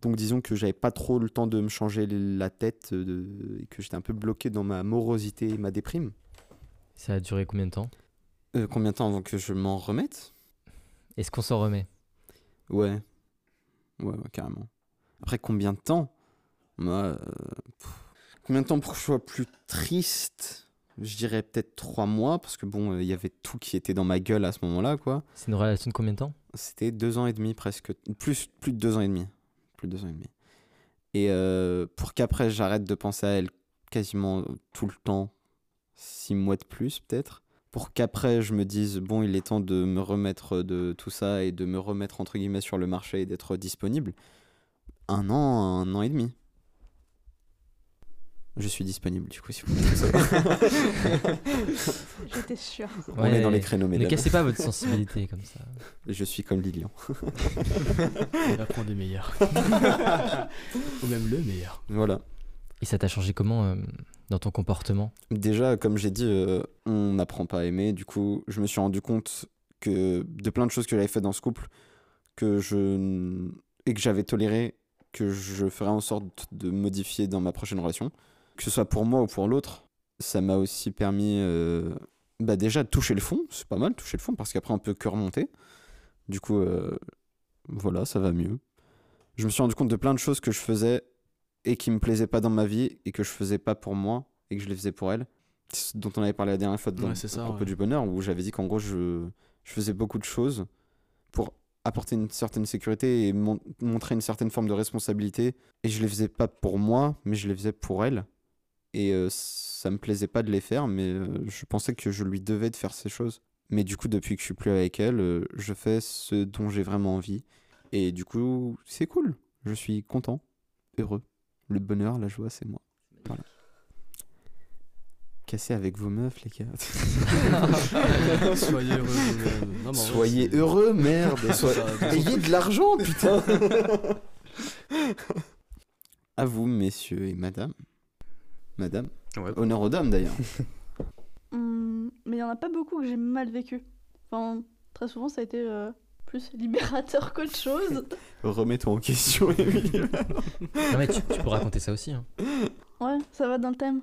Donc, disons que j'avais pas trop le temps de me changer la tête euh, de- et que j'étais un peu bloqué dans ma morosité et ma déprime. Ça a duré combien de temps Euh, combien de temps avant que je m'en remette? Est-ce qu'on s'en remet? Ouais. Ouais, ouais, carrément. Après, combien de temps? Moi, euh, combien de temps pour que je sois plus triste? Je dirais peut-être trois mois, parce que bon, euh, il y avait tout qui était dans ma gueule à ce moment-là, quoi. C'est une relation de combien de temps? C'était deux ans et demi presque. Plus, plus de deux ans et demi. Plus de deux ans et demi. Et euh, pour qu'après j'arrête de penser à elle quasiment tout le temps, six mois de plus peut-être. Pour qu'après je me dise, bon, il est temps de me remettre de tout ça et de me remettre entre guillemets sur le marché et d'être disponible. Un an, un an et demi. Je suis disponible du coup si vous voulez savoir. J'étais sûre. On est dans les créneaux, Ne mesdames. cassez pas votre sensibilité comme ça. Je suis comme Lilian. Il va prendre des meilleurs. Ou même le meilleur. Voilà. Et ça t'a changé comment euh, dans ton comportement Déjà, comme j'ai dit, euh, on n'apprend pas à aimer. Du coup, je me suis rendu compte que de plein de choses que j'avais fait dans ce couple, que je et que j'avais toléré, que je ferais en sorte de modifier dans ma prochaine relation, que ce soit pour moi ou pour l'autre. Ça m'a aussi permis, euh, bah déjà de toucher le fond. C'est pas mal toucher le fond parce qu'après on peut que remonter. Du coup, euh, voilà, ça va mieux. Je me suis rendu compte de plein de choses que je faisais et qui me plaisaient pas dans ma vie et que je faisais pas pour moi et que je les faisais pour elle. Dont on avait parlé la dernière fois dans, Ouais, ça, propos ouais. du bonheur où j'avais dit qu'en gros je, je faisais beaucoup de choses pour apporter une certaine sécurité et mon- montrer une certaine forme de responsabilité. Et je les faisais pas pour moi mais je les faisais pour elle. Et euh, ça me plaisait pas de les faire mais euh, je pensais que je lui devais de faire ces choses. Mais du coup depuis que je suis plus avec elle euh, je fais ce dont j'ai vraiment envie. Et du coup c'est cool. Je suis content. Heureux le bonheur la joie c'est moi. Voilà. Cassez avec vos meufs les gars. Soyez heureux vous-même. Non, mais en vrai, soyez heureux merde. Soyez- ayez de l'argent putain. À vous messieurs et madame. Madame. Ouais. honneur aux dames d'ailleurs. Hum, mais il y en a pas beaucoup que j'ai mal vécu. Enfin, très souvent, ça a été euh, plus libérateur qu'autre chose. remets-toi en question Émilie Non mais tu, tu peux raconter ça aussi. hein. Ouais, ça va dans le thème.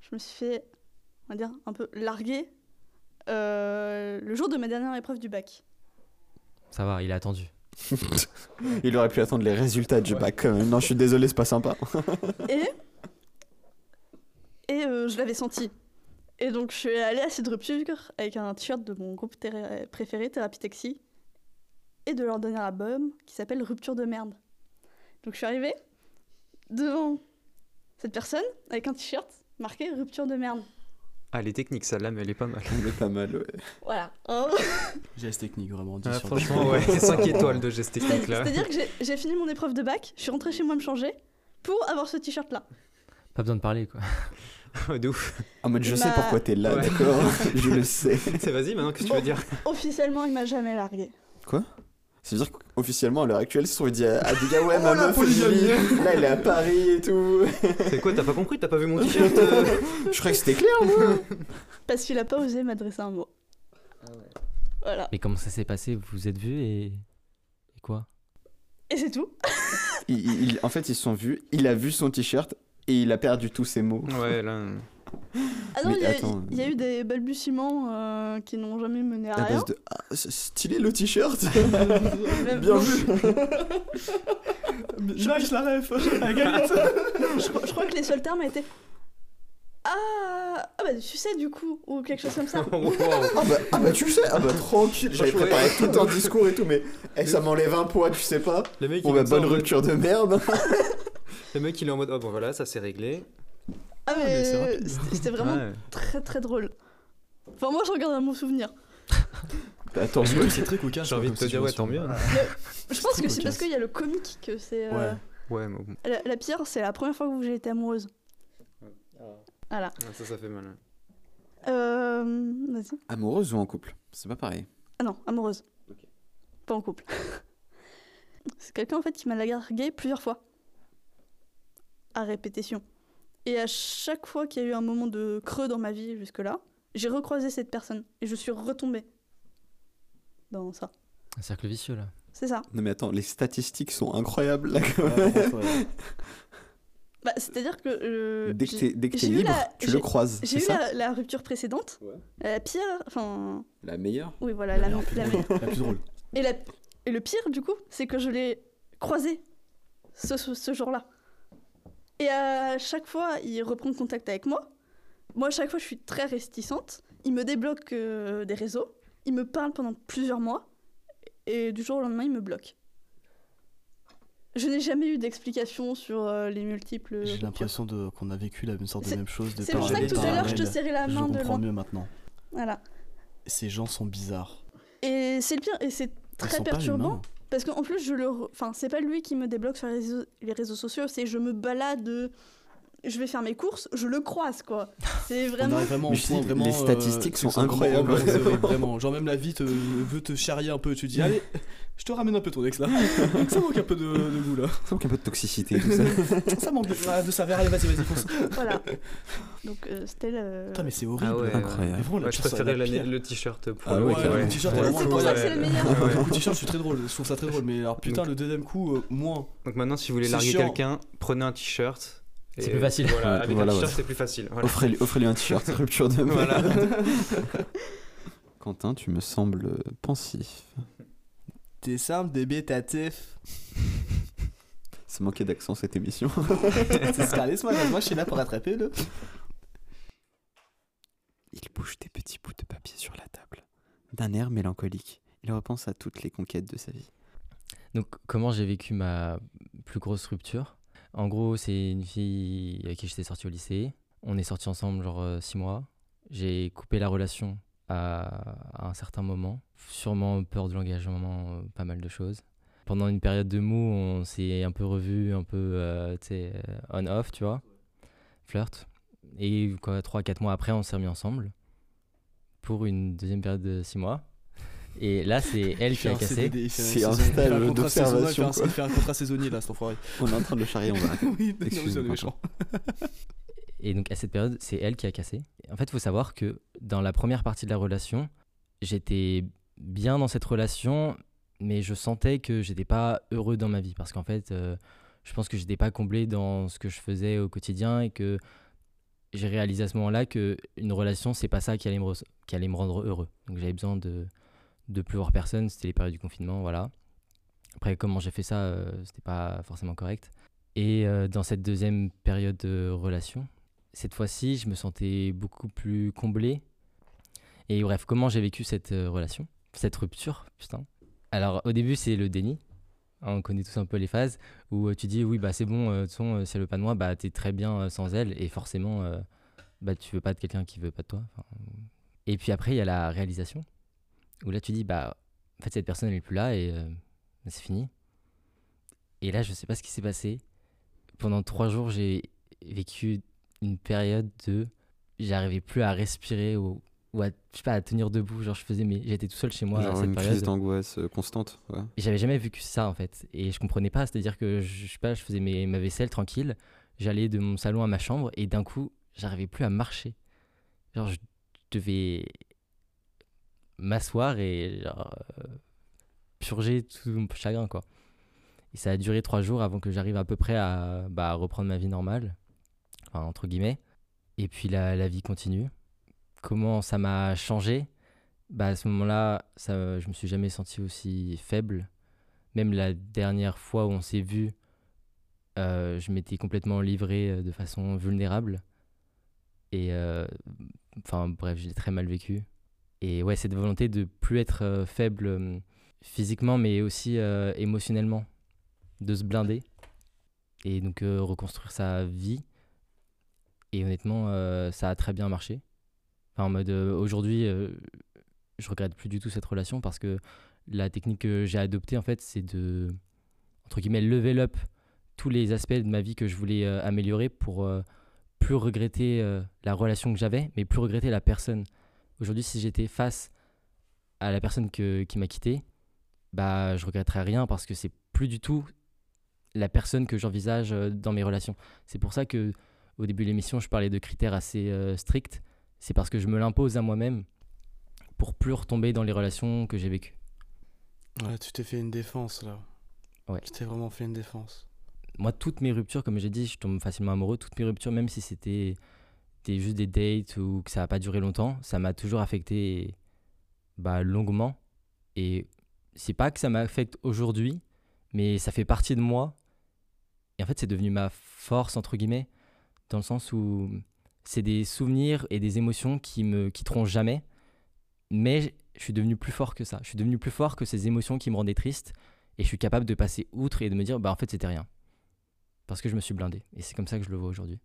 Je me suis fait, on va dire, un peu larguer euh, le jour de ma dernière épreuve du bac. Ça va, il a attendu. il aurait pu attendre les résultats du bac quand même. non je suis désolé c'est pas sympa Et, et euh, je l'avais senti. Et donc, je suis allée à cette rupture avec un t-shirt de mon groupe thé- préféré, Thérapie Taxi, et de leur dernier album qui s'appelle Rupture de merde. Donc, je suis arrivée devant cette personne avec un t-shirt marqué Rupture de merde. Ah, elle est technique, celle-là, mais elle est pas mal. elle est pas mal ouais. Voilà. Hein Geste technique, vraiment. 10 Ah, franchement, 10. ouais, c'est 5 étoiles de geste technique là. C'est-à-dire que j'ai- j'ai fini mon épreuve de bac, je suis rentrée chez moi me changer pour avoir ce t-shirt-là. Pas besoin de parler quoi. Ouais, de ouf. en mode je sais m'a- pourquoi t'es là Ouais. d'accord je le sais C'est vas-y, maintenant, qu'est-ce que tu veux dire Officiellement, il m'a jamais largué. Ça veut dire qu'officiellement, à l'heure actuelle, si on dit à, à des gars, ouais, ma Oh, la meuf, là, elle est à Paris et tout. C'est quoi, t'as pas compris T'as pas vu mon t-shirt euh Je croyais que c'était clair, moi. Parce qu'il a pas osé m'adresser un mot. Voilà. Mais comment ça s'est passé? Vous vous êtes vus et... et quoi? Et c'est tout. Il- il- en fait, ils se sont vus, il a vu son t-shirt et il a perdu tous ses mots. Ouais, là. Ah non, il y, a- attends, il y a eu des balbutiements euh, qui n'ont jamais mené à À rien. base de ah, c'est stylé le t-shirt. Bien vu. Nice la ref. Je, crois- je crois que les seuls termes étaient ah, ah bah tu sais du coup ou quelque chose comme ça. Wow. Ah bah, ah bah, tu sais, ah bah tranquille, j'avais préparé tout un discours et tout, mais eh, ça m'enlève un poids, tu sais pas. Le mec, Bon bah bonne rupture de merde. Le mec, il est en mode, oh bon voilà, ça c'est réglé. Ah mais mais, c'était vraiment Ouais. très très drôle. Enfin moi je regarde un mon souvenir. Bah, mieux. que c'est très cocasse. J'ai envie de te dire, ouais, tant mieux. hein. Je pense que c'est parce qu'il y a le comique que c'est. euh, Ouais. Ouais, mais bon. la, la pire c'est la première fois où j'ai été amoureuse. Voilà. Ah, Ça, ça fait mal. Euh, Vas-y. Amoureuse ou en couple? C'est pas pareil. Ah non, amoureuse. Ok. Pas en couple. c'est quelqu'un en fait qui m'a largué plusieurs fois. À répétition. Et à chaque fois qu'il y a eu un moment de creux dans ma vie jusque-là, j'ai recroisé cette personne et je suis retombée dans ça. Un cercle vicieux là. C'est ça. Non mais attends, les statistiques sont incroyables là. quand même. Bah, C'est-à-dire que. euh, Dès que j'ai- t'es dès que t'es j'ai eu libre, la- tu le croises. J'ai C'est eu ça la, la rupture précédente. Ouais. La pire. Enfin. La meilleure? Oui, voilà. La La, meilleure, la- plus drôle. La plus drôle. et, la- et le pire, du coup, c'est que je l'ai croisé ce, ce- ce jour-là. Et à chaque fois, il reprend contact avec moi. Moi, à chaque fois, je suis très réticente. Il me débloque euh, des réseaux. Il me parle pendant plusieurs mois. Et du jour au lendemain, il me bloque. Je n'ai jamais eu d'explication sur euh, les multiples. J'ai l'impression qu'on a vécu la même sorte de même chose. C'est pour ça que tout à l'heure, je te serrais la Je main de comprends loin. mieux maintenant. Voilà. Ces gens sont bizarres. Et c'est le pire, et c'est très perturbant. Parce qu'en plus, je le. Enfin, c'est pas lui qui me débloque sur les réseaux, les réseaux sociaux, c'est je me balade. Euh, Je vais faire mes courses, je le croise, quoi. C'est vraiment. arrive vraiment point les euh, statistiques que sont incroyables. vraiment. Genre même la vie te, veut te charrier un peu. Tu te dis allez, je te ramène un peu ton ex là. Ça manque un peu de, de goût là. Ça manque un peu de toxicité, tout ça. Ça manque de, ah, de saveur. Allez vas-y vas-y fonce. Voilà. Donc, euh, c'était le. Putain mais c'est horrible. Ah ouais, Incroyable. Vraiment, Ouais, je préférais la le t-shirt pour Ah ouais, le t-shirt est Ouais, vraiment C'est pour ça que c'est le meilleur. Le t-shirt, je suis très drôle, je trouve ça très drôle, mais alors putain, le deuxième coup, euh, moins. Donc maintenant, si vous voulez larguer quelqu'un, prenez un t-shirt. C'est plus facile. Voilà, Ouais, avec voilà, un t-shirt, ouais. c'est plus facile. Voilà. Offrez-lui offrez-lui un t-shirt, rupture de. Voilà. Quentin, tu me sembles pensif. T'es simple, débétatif. Ça manquait d'accent cette émission. C'est Scarlett, moi, moi je suis là pour attraper le. Il bouge des petits bouts de papier sur la table. D'un air mélancolique, il repense à toutes les conquêtes de sa vie. Donc, comment j'ai vécu ma plus grosse rupture? En gros, c'est une fille avec qui j'étais sorti au lycée. On est sortis ensemble, genre 6 mois. J'ai coupé la relation à, un certain moment. Sûrement peur de l'engagement, euh, pas mal de choses. Pendant une période de mou, on s'est un peu revu, un peu, euh, euh, on-off, tu vois. Flirt. Et quoi, 3-4 mois après, on s'est remis ensemble. Pour une deuxième période de 6 mois. Et là, c'est elle qui a cassé. C'est un stage d'observation. Il fait un contrat saisonnier là, cet enfoiré. On est en train de le charrier, on va oui, non, méchant. Et donc à cette période, c'est elle qui a cassé. En fait, il faut savoir que dans la première partie de la relation, j'étais bien dans cette relation, mais je sentais que j'étais pas heureux dans ma vie parce qu'en fait, euh, je pense que j'étais pas comblé dans ce que je faisais au quotidien et que j'ai réalisé à ce moment-là que une relation, c'est pas ça qui allait me, re- qui allait me rendre heureux. Donc j'avais besoin de de plus voir personne. C'était les périodes du confinement, voilà. Après, comment j'ai fait ça, euh, c'était pas forcément correct. Et euh, dans cette deuxième période de relation, cette fois-ci, je me sentais beaucoup plus comblé. Et bref, comment j'ai vécu cette euh, relation, cette rupture, putain. Alors, au début, c'est le déni. Hein, On connaît tous un peu les phases où euh, tu dis oui, bah c'est bon, de toute façon, si elle veut pas de moi, bah t'es très bien sans elle. Et forcément, bah tu veux pas de quelqu'un qui veut pas de toi. Et puis après, il y a la réalisation où là tu dis bah en fait, cette personne elle est plus là et euh, bah, c'est fini. Et là, je sais pas ce qui s'est passé. Pendant trois jours, j'ai vécu une période de j'arrivais plus à respirer ou, ou à, je sais pas, à tenir debout. Genre, je faisais, mais j'étais tout seul chez moi à Genre cette une période. crise d'angoisse euh, constante. ouais. Et j'avais jamais vécu ça en fait. Et je comprenais pas. C'est-à-dire que je, je sais pas, je faisais mes, ma vaisselle tranquille. J'allais de mon salon à ma chambre et d'un coup, j'arrivais plus à marcher. Genre, je devais m'asseoir et euh, purger tout mon chagrin quoi. Et ça a duré trois jours avant que j'arrive à peu près à bah, reprendre ma vie normale, enfin, entre guillemets. Et puis la, la vie continue. Comment ça m'a changé? Bah, À ce moment-là, ça, je me suis jamais senti aussi faible. Même la dernière fois où on s'est vu, euh, je m'étais complètement livré euh, de façon vulnérable. Et enfin bref, je l'ai très mal vécu. Et ouais, cette volonté de plus être euh, faible euh, physiquement, mais aussi euh, émotionnellement, de se blinder et donc reconstruire sa vie. Et honnêtement, ça a très bien marché. En mode aujourd'hui, je regrette plus du tout cette relation parce que la technique que j'ai adoptée, en fait, c'est de, entre guillemets, level up tous les aspects de ma vie que je voulais améliorer pour euh, plus regretter la relation que j'avais, mais plus regretter la personne. Aujourd'hui, si j'étais face à la personne que- qui m'a quitté, bah, je regretterais rien parce que c'est plus du tout la personne que j'envisage euh, dans mes relations. C'est pour ça que au début de l'émission, je parlais de critères assez euh, stricts. C'est parce que je me l'impose à moi-même pour plus retomber dans les relations que j'ai vécues. Ouais, tu t'es fait une défense là. Ouais. Tu t'es vraiment fait une défense. Moi, toutes mes ruptures, comme j'ai dit, je tombe facilement amoureux. Toutes mes ruptures, même si c'était des, juste des dates ou que ça n'a pas duré longtemps, ça m'a toujours affecté bah, longuement. Et c'est pas que ça m'affecte aujourd'hui, mais ça fait partie de moi. Et en fait, c'est devenu ma force, entre guillemets, dans le sens où c'est des souvenirs et des émotions qui me quitteront jamais. Mais je suis devenu plus fort que ça. Je suis devenu plus fort que ces émotions qui me rendaient triste. Et je suis capable de passer outre et de me dire, bah en fait, c'était rien. Parce que je me suis blindé. Et c'est comme ça que je le vois aujourd'hui.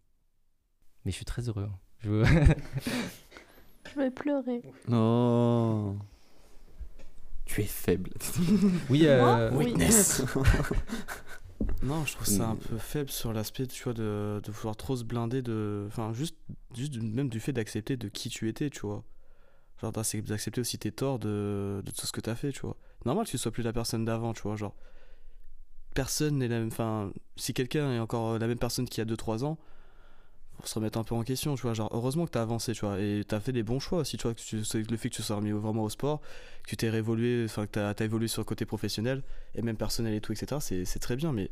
Mais je suis très heureux. hein. Je veux- Je vais pleurer. Non. Tu es faible. oui, euh, Moi? Oui. Witness. Non, je trouve ça un Mais- peu faible sur l'aspect, tu vois, de, de vouloir trop se blinder de. Enfin, juste, juste même du fait d'accepter de qui tu étais, tu vois. Genre, d'ac- d'accepter aussi tes torts de, de tout ce que t'as fait, tu vois. Normal que tu sois plus la personne d'avant, tu vois. Genre, personne n'est la même. Enfin, si quelqu'un est encore la même personne qu'il y a 2-3 ans, faut se remettre un peu en question, tu vois. Genre, heureusement que t'as avancé, tu vois. Et t'as fait des bons choix aussi, tu vois. Que tu, le fait que tu sois remis vraiment au sport, que tu t'es réévolué, enfin, que t'as as évolué sur le côté professionnel et même personnel et tout, etc. C'est très bien, mais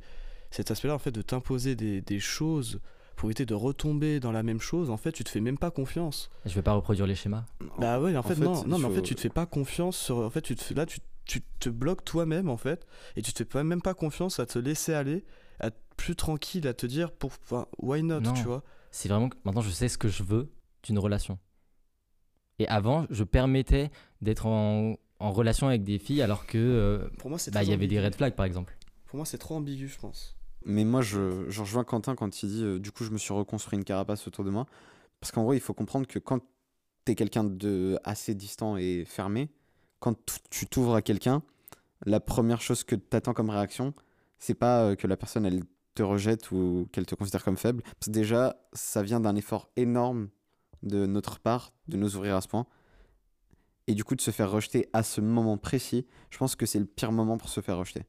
cet aspect-là, en fait, de t'imposer des, des choses pour éviter de retomber dans la même chose, en fait, tu te fais même pas confiance. je vais pas reproduire les schémas. Bah ouais, en, en fait, non, non, mais en fait, tu te fais pas confiance sur. En fait, tu te fais, là, tu, tu te bloques toi-même, en fait, et tu te fais même pas confiance à te laisser aller, à être plus tranquille, à te dire, pour, why not, Non. tu vois. C'est vraiment que maintenant je sais ce que je veux d'une relation. Et avant, je permettais d'être en, en relation avec des filles alors que euh, Pour moi, c'est bah, il y avait des red flags par exemple. Pour moi, c'est trop ambigu, je pense. Mais moi, je, je rejoins Quentin quand il dit euh, du coup, je me suis reconstruit une carapace autour de moi. Parce qu'en gros, il faut comprendre que quand tu es quelqu'un de assez distant et fermé, quand tu t'ouvres à quelqu'un, la première chose que tu attends comme réaction, c'est pas euh, que la personne elle te rejette ou qu'elle te considère comme faible. Parce que déjà, ça vient d'un effort énorme de notre part de nous ouvrir à ce point. Et du coup, de se faire rejeter à ce moment précis, je pense que c'est le pire moment pour se faire rejeter.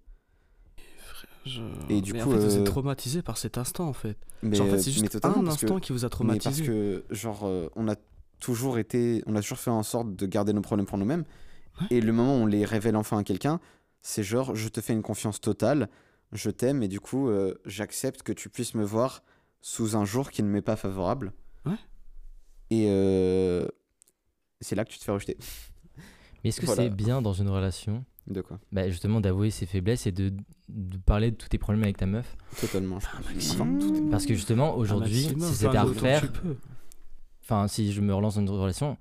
Je... Et du mais coup, en fait, vous euh, êtes traumatisé par cet instant, en fait. Mais, Genre, en fait, euh, c'est juste un que- instant qui vous a Mais parce traumatisé. que, genre, euh, on a toujours été, on a toujours fait en sorte de garder nos problèmes pour nous-mêmes. Ouais. Et le moment où on les révèle enfin à quelqu'un, c'est genre, je te fais une confiance totale, je t'aime, et du coup, euh, j'accepte que tu puisses me voir sous un jour qui ne m'est pas favorable. Ouais. Et euh, c'est là que tu te fais rejeter. Mais est-ce que Voilà. c'est bien dans une relation De quoi? Bah, justement d'avouer ses faiblesses et de, de parler de tous tes problèmes avec ta meuf Totalement. je pense. maximum. Enfin, Parce que justement aujourd'hui, maximum, si c'était enfin, à refaire, enfin si je me relance dans une relation,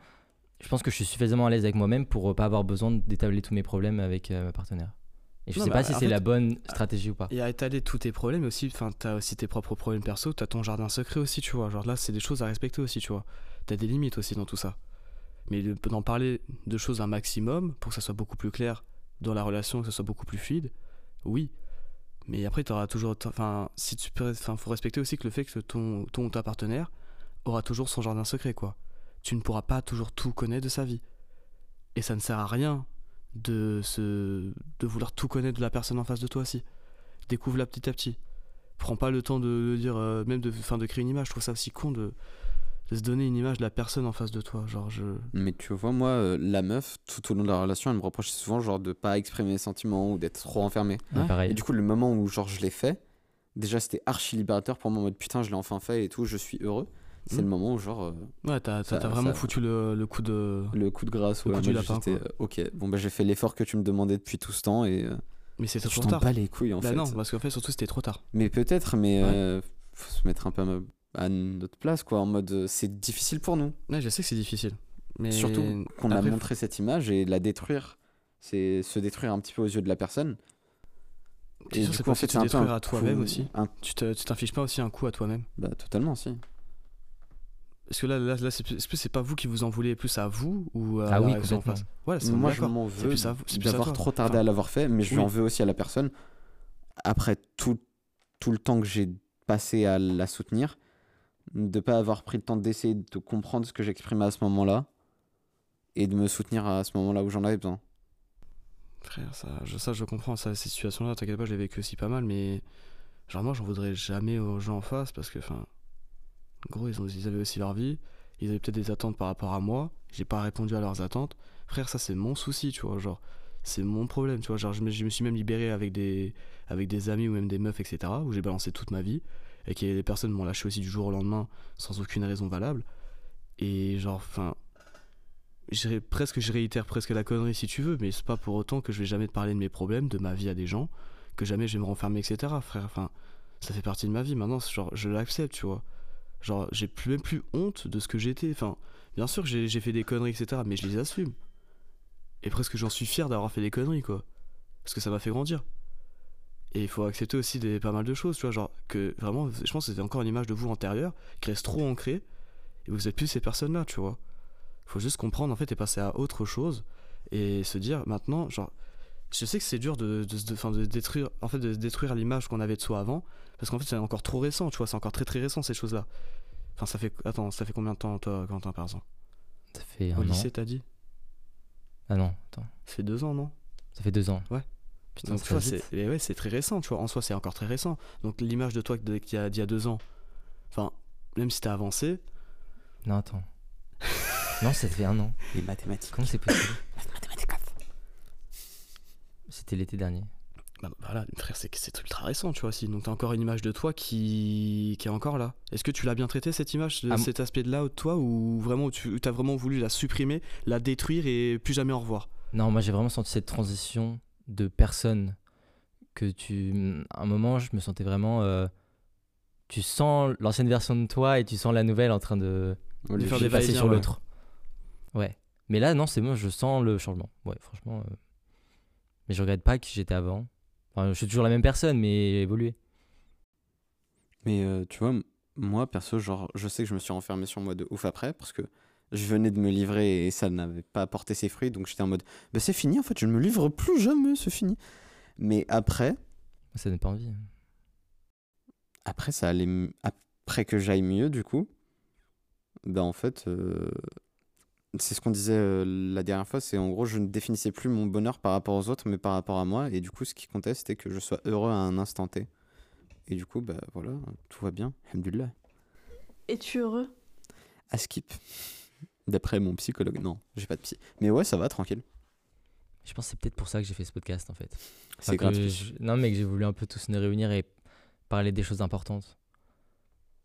je pense que je suis suffisamment à l'aise avec moi-même pour euh, pas avoir besoin d'établir tous mes problèmes avec euh, ma partenaire. Et je Non, sais bah, pas si c'est la bonne stratégie ou pas. Et à étaler tous tes problèmes aussi, enfin, t'as aussi tes propres problèmes perso, t'as ton jardin secret aussi, tu vois. Genre là, c'est des choses à respecter aussi, tu vois. T'as des limites aussi dans tout ça. Mais de- d'en parler de choses un maximum pour que ça soit beaucoup plus clair dans la relation, que ça soit beaucoup plus fluide, oui. Mais après, t'auras toujours. Enfin, si tu peux. Enfin, faut respecter aussi que le fait que ton, ton ou ta partenaire aura toujours son jardin secret, quoi. Tu ne pourras pas toujours tout connaître de sa vie. Et ça ne sert à rien de, se, de vouloir tout connaître de la personne en face de toi aussi. Découvre-la petit à petit. Prends pas le temps de, de dire, euh, même de, fin, de créer une image. Je trouve ça aussi con de, de se donner une image de la personne en face de toi. Genre, je. Mais tu vois, moi, euh, la meuf, tout au long de la relation, elle me reprochait souvent genre de pas exprimer mes sentiments ou d'être trop enfermée. Ouais, Ouais. pareil. Et du coup, le moment où genre je l'ai fait, déjà c'était archi libérateur pour moi en mode putain, je l'ai enfin fait et tout, je suis heureux. C'est le moment où genre euh, Ouais, t'as vraiment ça- foutu le, le coup de. le coup de grâce Le ouais, coup du lapin, quoi. ok, bon bah j'ai fait l'effort que tu me demandais depuis tout ce temps et euh, Mais c'est je trop t'en tard. bats les couilles en Bah fait. non, parce qu'en fait, surtout, c'était trop tard. Mais peut-être, mais Ouais. euh, faut se mettre un peu à, notre place quoi, en mode c'est difficile pour nous. Ouais, je sais que c'est difficile. Mais Surtout qu'on a montré cette image et la détruire, c'est se détruire un petit peu aux yeux de la personne. Et sûr, du coup, en pas fait, tu un détruire à toi-même aussi. un- tu t'infliges pas aussi un coup à toi-même. Bah totalement si. Parce que là, là, là c'est plus, c'est pas vous qui vous en voulez, plus à vous ou à Ah la oui, réaction en face. Moi, je m'en veux plus à vous- c'est plus à d'avoir trop tardé Enfin, à l'avoir fait, mais je oui. en veux aussi à la personne. Après tout, tout le temps que j'ai passé à la soutenir, de pas avoir pris le temps d'essayer de comprendre ce que j'exprimais à ce moment-là et de me soutenir à ce moment-là où j'en avais besoin. Frère, ça je, ça, je comprends. Ça, ces situations-là, t'inquiète pas, je l'ai vécu aussi pas mal, mais genre, moi, j'en voudrais jamais aux gens en face parce que, enfin, gros, ils, avaient aussi leur vie. Ils avaient peut-être des attentes par rapport à moi. J'ai pas répondu à leurs attentes. Frère, ça, c'est mon souci, tu vois. Genre, c'est mon problème, tu vois. Genre, je me, suis même libéré avec des, avec des amis ou même des meufs, etc., où j'ai balancé toute ma vie et que les personnes m'ont lâché aussi du jour au lendemain sans aucune raison valable. Et genre, enfin, presque je réitère presque la connerie si tu veux, mais c'est pas pour autant que je vais jamais te parler de mes problèmes, de ma vie à des gens, que jamais je vais me renfermer, etc. Frère, enfin, ça fait partie de ma vie. Maintenant, genre, je l'accepte, tu vois. Genre, j'ai plus, même plus honte de ce que j'étais. Enfin, bien sûr que j'ai fait des conneries, etc., mais je les assume. Et presque j'en suis fier d'avoir fait des conneries, quoi. Parce que ça m'a fait grandir. Et il faut accepter aussi des, pas mal de choses, tu vois. Genre, que vraiment, je pense que c'était encore une image de vous antérieure qui reste trop ancrée. Et vous êtes plus ces personnes-là, tu vois. faut juste comprendre, en fait, et passer à autre chose. Et se dire, maintenant, genre, je sais que c'est dur de, de, de- de détruire en fait de détruire l'image qu'on avait de soi avant parce qu'en fait c'est encore trop récent tu vois c'est encore très très récent ces choses là enfin ça fait attends ça fait combien de temps toi Quentin par exemple? Ça fait au un an. lycée t'as dit? Ah non, attends. ça fait deux ans non? Ça fait deux ans. Ouais. Putain, donc ça tu vois va vite. c'est ouais très récent tu vois en soi c'est encore très récent donc l'image de toi de- d'il y a, d'il y a deux ans enfin même si t'as avancé Non, attends. non, ça fait un an. Les mathématiques. Comment c'est possible? C'était l'été dernier. Bah, voilà frère c'est c'est ultra récent tu vois aussi donc t'as encore une image de toi qui qui est encore là est-ce que tu l'as bien traité cette image de Ah, cet aspect de là de toi ou vraiment tu as vraiment voulu la supprimer la détruire et plus jamais en revoir? Non, moi j'ai vraiment senti cette transition de personne que tu. À un moment, je me sentais vraiment. euh, Tu sens l'ancienne version de toi et tu sens la nouvelle en train de, Ouais, de faire des passer sur ouais. l'autre. Ouais. Mais là, non, c'est bon, je sens le changement. Ouais, franchement. euh, Mais je regrette pas qui j'étais avant. Enfin, je suis toujours la même personne, mais évolué. Mais euh, tu vois, moi, perso, genre, je sais que je me suis renfermé sur moi de ouf après parce que je venais de me livrer et ça n'avait pas apporté ses fruits. Donc j'étais en mode, bah c'est fini en fait, je ne me livre plus jamais, c'est fini. Mais après, Ça donne pas envie. après ça allait, après que j'aille mieux du coup, bah en fait, euh, c'est ce qu'on disait euh, la dernière fois, c'est en gros, je ne définissais plus mon bonheur par rapport aux autres, mais par rapport à moi. Et du coup, ce qui comptait, c'était que je sois heureux à un instant T. Et du coup, bah voilà, tout va bien, alhamdoulilah. Es-tu heureux? À skip. D'après mon psychologue. Non, j'ai pas de psy. Mais ouais, ça va, tranquille. Je pense que c'est peut-être pour ça que j'ai fait ce podcast en fait. C'est Enfin, gratuit. je- Non, mais que j'ai voulu un peu tous nous réunir et parler des choses importantes.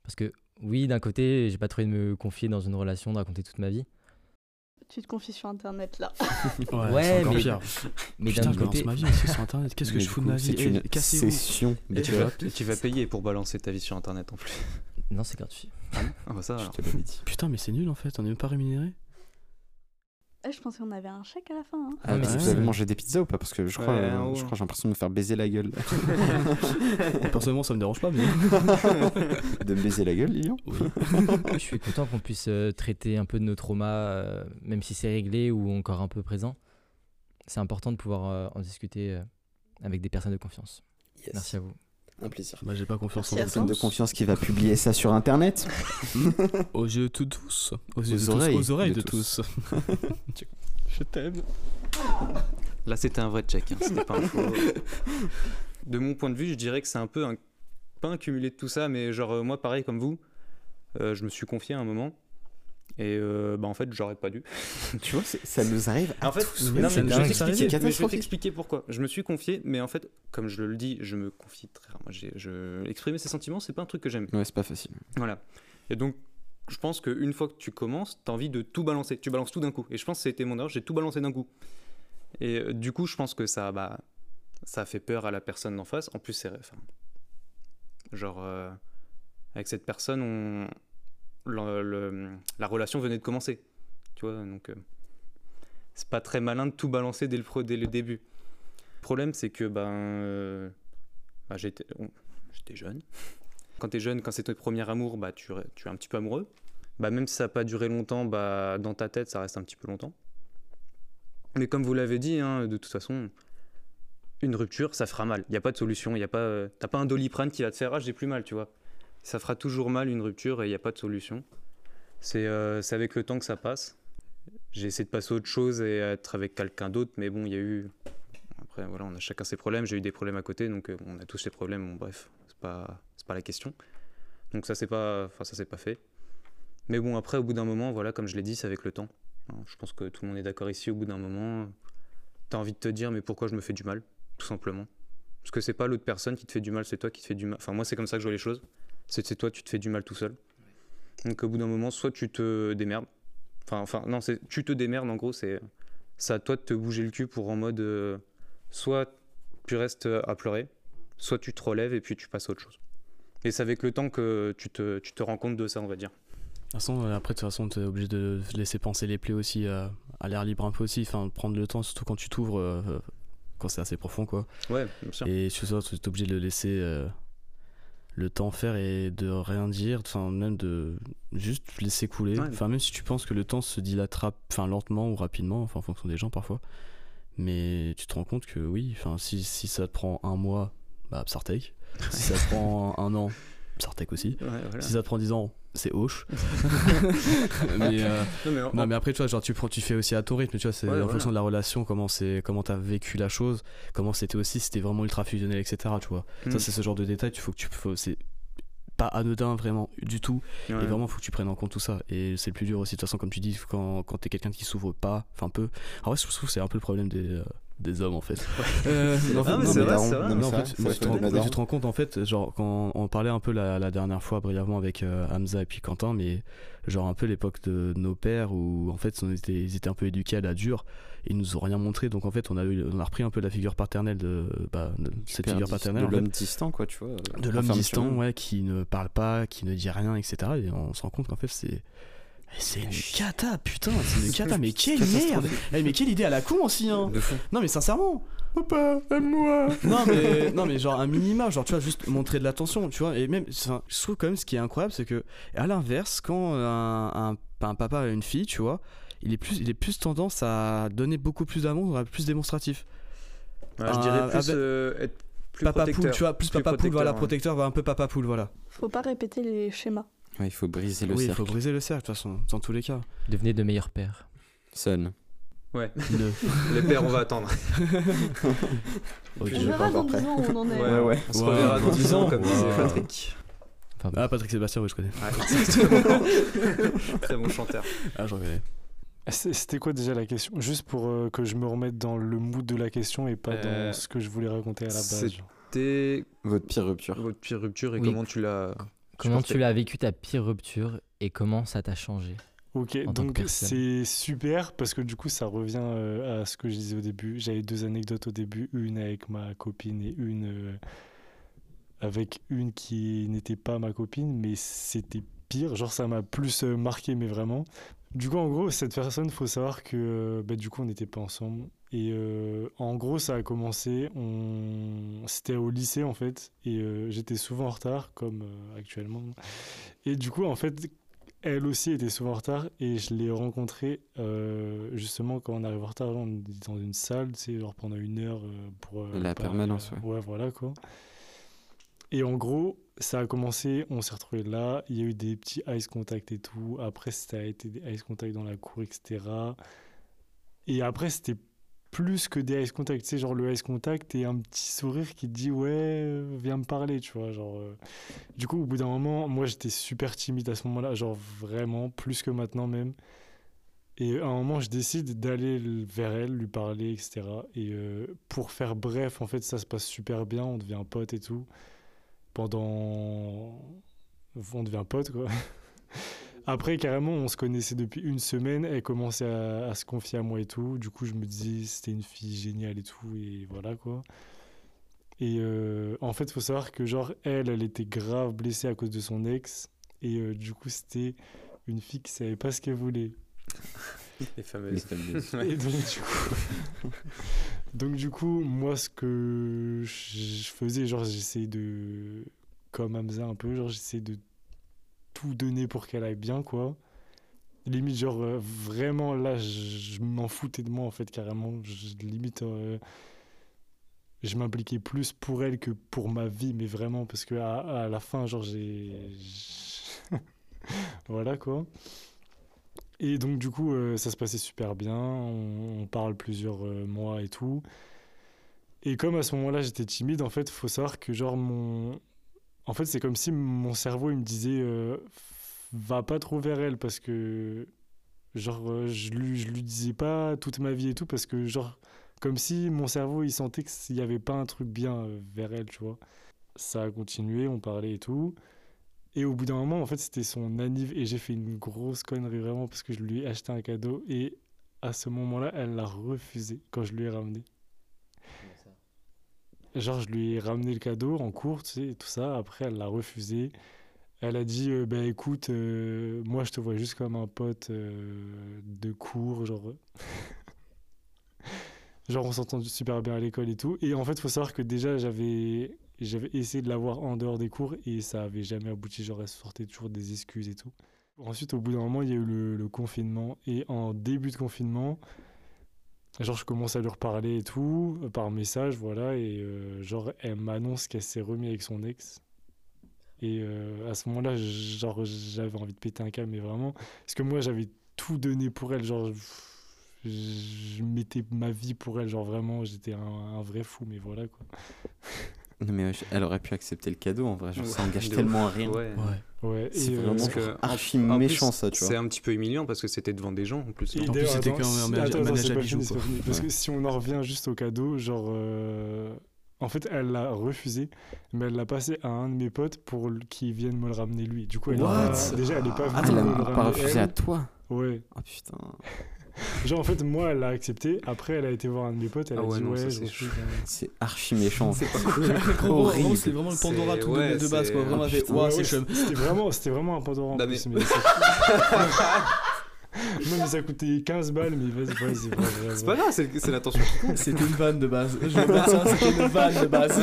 Parce que, oui, d'un côté, j'ai pas trouvé de me confier dans une relation, de raconter toute ma vie. Tu te confies sur internet là. Ouais, c'est encore mais- pire. Mais Putain, je balance ma vie aussi sur internet. Qu'est-ce que je fous de ma vie C'est Eh, une session. Et tu vas, tu vas payer pour balancer ta vie sur internet en plus. non, c'est gratuit. Ah bah ça, Je te l'avais dit. Putain, mais c'est nul en fait, on n'est même pas rémunéré. Eh, je pensais qu'on avait un chèque à la fin. hein. Ah, mais mais c'est- vous avez mangé des pizzas ou pas? Parce que je crois, Ouais, euh, je crois j'ai l'impression de me faire baiser la gueule. Personnellement, ça me dérange pas, mais. de me baiser la gueule, Lilian? Oui. je suis content qu'on puisse euh, traiter un peu de nos traumas, euh, même si c'est réglé ou encore un peu présent. C'est important de pouvoir en discuter avec des personnes de confiance. Merci à vous. Un plaisir. Bah, j'ai pas confiance en Merci à vous. Personne de confiance qui va publier ça sur internet. Aux yeux de tous. Aux, yeux Aux de tous. oreilles Aux oreilles de de, tous. je t'aime. Là, c'était un vrai check, hein, c'était pas un faux. De mon point de vue, je dirais que c'est un peu un. Pas un cumulé de tout ça, mais genre, euh, moi, pareil comme vous, euh, je me suis confié à un moment. Et euh, bah, en fait, j'aurais pas dû. tu vois, ça nous arrive à En fait, tous. non, c'est mais dingue, je vais t'expliquer- pourquoi. Je me suis confié, mais en fait, comme je le dis, je me confie très rarement. Je... Exprimer ses sentiments, c'est pas un truc que j'aime. Ouais, c'est pas facile. Voilà. Et donc, je pense qu'une fois que tu commences, tu as envie de tout balancer. Tu balances tout d'un coup. Et je pense que c'était mon erreur, j'ai tout balancé d'un coup. Et euh, du coup, je pense que ça, bah, ça fait peur à la personne d'en face. En plus, c'est. enfin, genre, euh, avec cette personne, on, la relation venait de commencer. Tu vois, donc. euh, c'est pas très malin de tout balancer dès le, dès le début. Le problème, c'est que ben, euh, bah, j'étais jeune. Quand tu es jeune, quand c'est ton premier amour, bah, tu, es un petit peu amoureux. Bah, même si ça n'a pas duré longtemps, bah, dans ta tête, ça reste un petit peu longtemps. Mais comme vous l'avez dit, hein, de toute façon, une rupture, ça fera mal. Il n'y a pas de solution. Y a pas, euh, t'as pas un doliprane qui va te faire ah j'ai plus mal, tu vois. Ça fera toujours mal une rupture et il n'y a pas de solution. C'est euh, c'est avec le temps que ça passe. J'ai essayé de passer à autre chose et être avec quelqu'un d'autre, mais bon, il y a eu. Après, voilà, on a chacun ses problèmes. J'ai eu des problèmes à côté, donc euh, on a tous ces problèmes. Bon, bref, c'est pas, pas la question. Donc ça, c'est pas, enfin ça, c'est pas fait. Mais bon, après, au bout d'un moment, voilà, comme je l'ai dit, c'est avec le temps. Hein, Je pense que tout le monde est d'accord ici. Au bout d'un moment, t'as envie de te dire, mais pourquoi je me fais du mal, tout simplement? Parce que c'est pas l'autre personne qui te fait du mal, c'est toi qui te fais du mal. Enfin, moi, c'est comme ça que je vois les choses. C'est toi, tu te fais du mal tout seul. Donc au bout d'un moment, soit tu te démerdes. Enfin, enfin non, c'est tu te démerdes en gros, c'est à toi de te bouger le cul pour en mode euh, soit tu restes à pleurer, soit tu te relèves et puis tu passes à autre chose. Et c'est avec le temps que tu te, tu te rends compte de ça, on va dire. De toute façon, euh, après, de toute façon, tu es obligé de laisser penser les plaies aussi euh, à l'air libre un peu aussi. Enfin, prendre le temps, surtout quand tu t'ouvres, euh, quand c'est assez profond, quoi. Ouais, bien sûr. Et tu es obligé de le laisser euh, le temps faire et de rien dire, enfin, même de juste laisser couler. Ouais. Enfin, même si tu penses que le temps se dilatera enfin, lentement ou rapidement, enfin, en fonction des gens parfois. Mais tu te rends compte que oui, enfin, si, si ça te prend un mois, bah, Psartec. Si ça te prend un an, Psartec aussi. Ouais, voilà. Si ça te prend 10 ans, c'est Hoche. mais, euh, Non, mais en- non mais après tu vois genre tu prends tu fais aussi à ton rythme tu vois c'est Ouais, en voilà. fonction de la relation comment c'est comment t'as vécu la chose comment c'était aussi c'était vraiment ultra fusionnel etc tu vois Hmm. ça c'est ce genre de détails tu faut que tu faut c'est pas anodin vraiment du tout Ouais. et vraiment faut que tu prennes en compte tout ça et c'est le plus dur aussi de toute façon comme tu dis quand, quand t'es quelqu'un qui s'ouvre pas enfin peu en vrai je trouve que c'est un peu le problème des euh, des hommes en fait. Euh, non, mais non, c'est vrai, c'est vrai. En fait, tu, te rends, tu te compte en fait, genre quand on parlait un peu la, la dernière fois brièvement avec euh, Hamza et puis Quentin, mais genre un peu l'époque de nos pères où en fait on était, ils étaient un peu éduqués à la dure, et ils nous ont rien montré, donc en fait on a, eu, on a repris un peu la figure paternelle de, bah, de cette figure paternelle de l'homme distant, quoi, tu vois. de l'homme distant, ouais, qui ne parle pas, qui ne dit rien, etc. Et on se rend compte qu'en fait c'est c'est une cata, putain, c'est une cata, mais quelle merde Eh, Mais quelle idée à la con aussi, hein De fou. Non mais sincèrement Papa, aime-moi Non mais, non mais genre un minima, genre tu vois, juste montrer de l'attention, tu vois, et même, enfin, je trouve quand même ce qui est incroyable, c'est que, à l'inverse, quand un, un, un papa a une fille, tu vois, il est plus, il est plus tendance à donner beaucoup plus d'amour, plus démonstratif. Ouais, je dirais plus avec- euh, être plus papa protecteur. poule, tu vois, plus, Plus papa poule, voilà, protecteur, protecteur, un peu papa poule, voilà. Faut pas répéter les schémas. Ouais, il faut briser le oui, il cercle. faut briser le cercle, de toute façon, dans tous les cas. Devenez de meilleurs pères. Son. Ouais, Ne- les pères, on va attendre. On verra pas dans encore 10 prêt. ans où on en est. Ouais, ouais. On se Wow. reverra dans 10 ans, comme Wow. disait Patrick. Ah, Patrick Sébastien, oui, je connais. Ouais, exactement. Très bon chanteur. Ah, je reconnais. C'est- C'était quoi déjà la question? Juste pour euh, que je me remette dans le mood de la question et pas Euh, dans ce que je voulais raconter à la base. C'était Votre pire rupture. votre pire rupture et Oui. comment tu l'as. Comment tu l'as vécu ta pire rupture et comment ça t'a changé Ok, en tant que donc c'est super parce que du coup ça revient euh, à ce que je disais au début. J'avais deux anecdotes au début, une avec ma copine et une euh, avec une qui n'était pas ma copine, mais c'était pire. Genre ça m'a plus euh, marqué, mais vraiment. Du coup, en gros, cette personne, faut savoir que euh, bah, du coup on n'était pas ensemble. Et euh, en gros, ça a commencé. On... C'était au lycée en fait, et euh, j'étais souvent en retard, comme euh, actuellement. Et du coup, en fait, elle aussi était souvent en retard et je l'ai rencontrée justement quand on arrive en retard, on est dans une salle, tu sais, genre pendant une heure pour. La permanence, euh, Ouais, voilà quoi. Et en gros, ça a commencé, on s'est retrouvés là, il y a eu des petits ice contact et tout. Après, ça a été des ice contact dans la cour, etc. Et après, c'était plus que des ice contact, sais, genre le ice contact et un petit sourire qui dit ouais, euh, viens me parler, tu vois, genre. euh, du coup, au bout d'un moment, moi j'étais super timide à ce moment-là, genre vraiment, plus que maintenant même. Et à un moment, je décide d'aller vers elle, lui parler, etc. Et euh, pour faire bref, en fait, ça se passe super bien, on devient pote et tout. Pendant. On devient pote, quoi. Après, carrément, on se connaissait depuis une semaine, elle commençait à, à se confier à moi et tout. Du coup, je me disais, c'était une fille géniale et tout, et voilà, quoi. Et euh, en fait, il faut savoir que, genre, elle, elle était grave blessée à cause de son ex. Et euh, du coup, c'était une fille qui savait pas ce qu'elle voulait. Les Les fameuses. fameuses. Et donc, du coup, donc, du coup, moi, ce que je faisais, genre, j'essayais de. Comme Hamza un peu, genre, j'essayais de tout donner pour qu'elle aille bien, quoi. Limite, genre, euh, vraiment, là, je, m'en foutais de moi, en fait, carrément. Je, limite, euh, je m'impliquais plus pour elle que pour ma vie, mais vraiment, parce que à, la fin, genre, j'ai. voilà, quoi. Et donc, du coup, euh, ça se passait super bien. On, parle plusieurs mois et tout. Et comme à ce moment-là, j'étais timide, en fait, faut savoir que, genre, mon. En fait, c'est comme si mon cerveau, il me disait euh, va pas trop vers elle parce que. Genre, euh, je lui, je disais pas toute ma vie et tout parce que, genre, comme si mon cerveau, il sentait qu'il y avait pas un truc bien euh, vers elle, tu vois. Ça a continué, on parlait et tout. Et au bout d'un moment, en fait, c'était son anniv et j'ai fait une grosse connerie vraiment parce que je lui ai acheté un cadeau et à ce moment-là, elle l'a refusé quand je lui ai ramené. Genre, je lui ai ramené le cadeau en cours, tu sais, tout ça. Après, elle l'a refusé. Elle a dit, euh, bah écoute, euh, moi, je te vois juste comme un pote euh, de cours, genre. genre, on s'entend super bien à l'école et tout. Et en fait, faut savoir que déjà, j'avais j'avais essayé de la voir en dehors des cours et ça avait jamais abouti. Genre, elle sortait toujours des excuses et tout. Ensuite, au bout d'un moment, il y a eu le confinement. Et en début de confinement, genre, je commence à lui reparler et tout, euh, par message, voilà. Et euh, genre, elle m'annonce qu'elle s'est remise avec son ex. Et euh, à ce moment-là, genre, j'avais envie de péter un câble, mais vraiment. Parce que moi, j'avais tout donné pour elle. Genre, je, mettais ma vie pour elle. Genre, vraiment, j'étais un vrai fou, mais voilà, quoi. Non, mais elle aurait pu accepter le cadeau en vrai. Genre, ça engage tellement à rien. Ouais. Ouais. Ouais, C'est euh, vraiment Parce que, en- archi en plus, méchant ça, tu C'est vois. un petit peu humiliant parce que c'était devant des gens en plus. Et En plus, c'était attends, qu'un si- manège- c'est à bijoux, c'est. Parce que si on en revient juste au cadeau, genre. euh, En fait, elle l'a refusé, mais elle l'a passé à un de mes potes pour qu'il vienne me le ramener lui. Du coup, elle déjà, elle est pas Ah, venue elle a me le pas refusé elle. à toi? Ouais. Oh putain. Genre, en fait, moi, elle l'a accepté. Après, elle a été voir un de mes potes. Elle Ah a ouais, dit non, Ouais, c'est archi méchant. C'est pas cool. Horrible. C'est vraiment le Pandora C'est- tout ouais, de, de base, quoi. Vraiment, Ah, fait, Ouais, c'est. C'était vraiment, c'était vraiment un Pandora en Non, plus. mais- mais ça- non, mais ça coûtait 15 balles, mais vas-y, vrai, C'est pas grave, c'est compte. C'était une vanne de base. Je vais dire ça, c'était une vanne de base.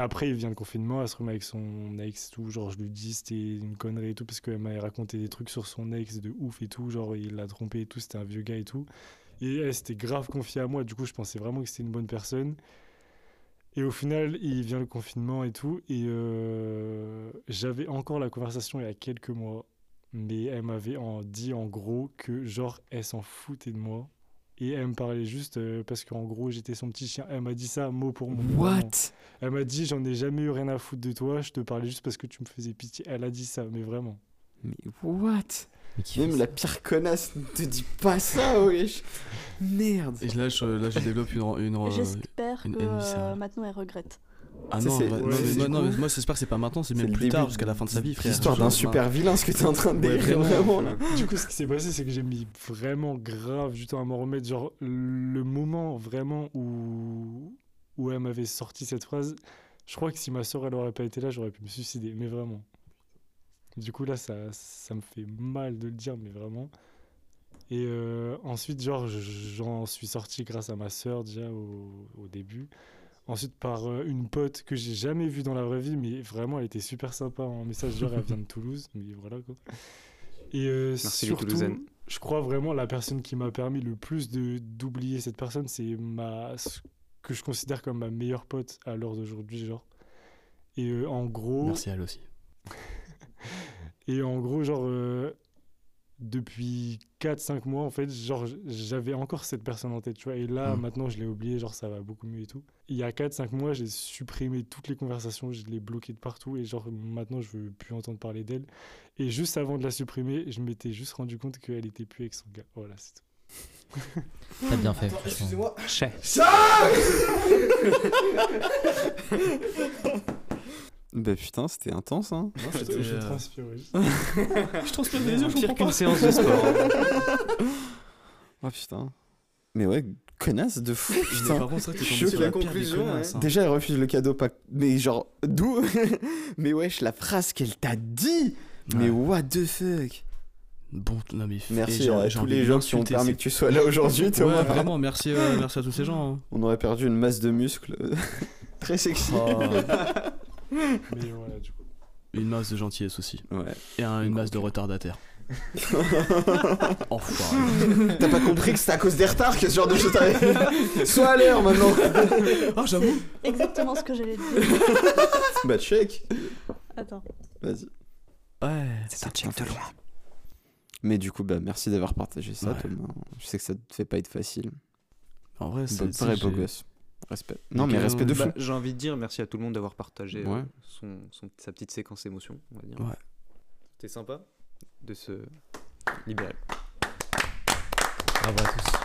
Après, il vient le confinement, elle se remet avec son ex, tout. Genre, je lui dis c'était une connerie et tout, parce qu'elle m'avait raconté des trucs sur son ex de ouf et tout. Genre, il l'a trompé et tout, c'était un vieux gars et tout. Et elle s'était grave confiée à moi, du coup, je pensais vraiment que c'était une bonne personne. Et au final, il vient le confinement et tout. Et euh, j'avais encore la conversation il y a quelques mois. Mais elle m'avait dit en gros que, genre, elle s'en foutait de moi. Et elle me parlait juste euh, parce qu'en gros, j'étais son petit chien. Elle m'a dit ça mot pour mot. What? Elle m'a dit j'en ai jamais eu rien à foutre de toi, je te parlais juste parce que tu me faisais pitié. Elle a dit ça, mais vraiment. Mais what? Même la pire connasse ne te dit pas ça, wesh. Merde. Et là, je, là, je développe une. une, euh, J'espère une que euh, maintenant elle regrette. Ah non, bah, ouais, non, non, moi, j'espère que c'est pas maintenant, c'est même plus début tard, jusqu'à la fin de sa vie, frère. L'histoire d'un super vilain, ce que t'es en train de Ouais, décrire vraiment. vraiment là. Du coup, ce qui s'est passé, c'est que j'ai mis vraiment grave du temps à m'en remettre. Genre, le moment vraiment où, où elle m'avait sorti cette phrase, je crois que si ma soeur elle aurait pas été là, j'aurais pu me suicider, mais vraiment. Du coup, là, ça, ça me fait mal de le dire, mais vraiment. Et euh, ensuite, genre, je- j'en suis sorti grâce à ma soeur déjà au, au début. Ensuite, par euh, une pote que j'ai jamais vue dans la vraie vie, mais vraiment, elle était super sympa en message. Genre, elle vient de Toulouse, mais voilà quoi. Et euh, Merci surtout, je crois vraiment la personne qui m'a permis le plus de d'oublier cette personne, c'est ma ce que je considère comme ma meilleure pote à l'heure d'aujourd'hui, genre. Et euh, en gros, Merci à elle aussi. et en gros, genre, euh, depuis 4-5 mois, en fait, genre, j'avais encore cette personne en tête, tu vois. Et là, Mm. maintenant, je l'ai oublié, genre, ça va beaucoup mieux et tout. Il y a 4-5 mois, j'ai supprimé toutes les conversations, je l'ai bloqué de partout. Et genre, maintenant, je veux plus entendre parler d'elle. Et juste avant de la supprimer, je m'étais juste rendu compte qu'elle était plus avec son gars. Voilà, c'est tout. T'as bien fait. Chais. Bah putain, c'était intense, hein. Je, c'était, je euh, transpire, oui. Je transpire des yeux, je Pire comprends qu'une pas. séance de sport. Oh putain. Mais ouais, connasse de fou, Mais putain. par contre, ça, la la conclusion, hein. Déjà, elle refuse le cadeau, pas. Mais genre, d'où Mais wesh, la phrase qu'elle t'a dit Mais Ouais. what the fuck Bon, non mais. Merci à tous les gens qui ont permis que tu sois là aujourd'hui. Ouais, vraiment, merci, euh, merci à tous ces gens. hein. On aurait perdu une masse de muscles très sexy. Oh, Mais voilà, du coup. une masse de gentillesse aussi. Ouais. Et un- une masse de retardataire. Enfoiré. T'as pas compris que c'était à cause des retards que ce genre de choses arrive Sois à l'heure maintenant Ah, j'avoue. Exactement ce que j'allais dire. Bah check Attends. Vas-y. Ouais. C'est un check de loi. Mais du coup, bah merci d'avoir partagé ça, Ouais. Thomas. Je sais que ça te fait pas être facile. En vrai, c'est. Sais, vrai beau gosse. Respect. Non, mais respect de fou. Bah, J'ai envie de dire merci à tout le monde d'avoir partagé euh, Ouais. son, son- sa petite séquence émotion, on va dire. Ouais. C'était sympa? De se libérer. Bravo à tous.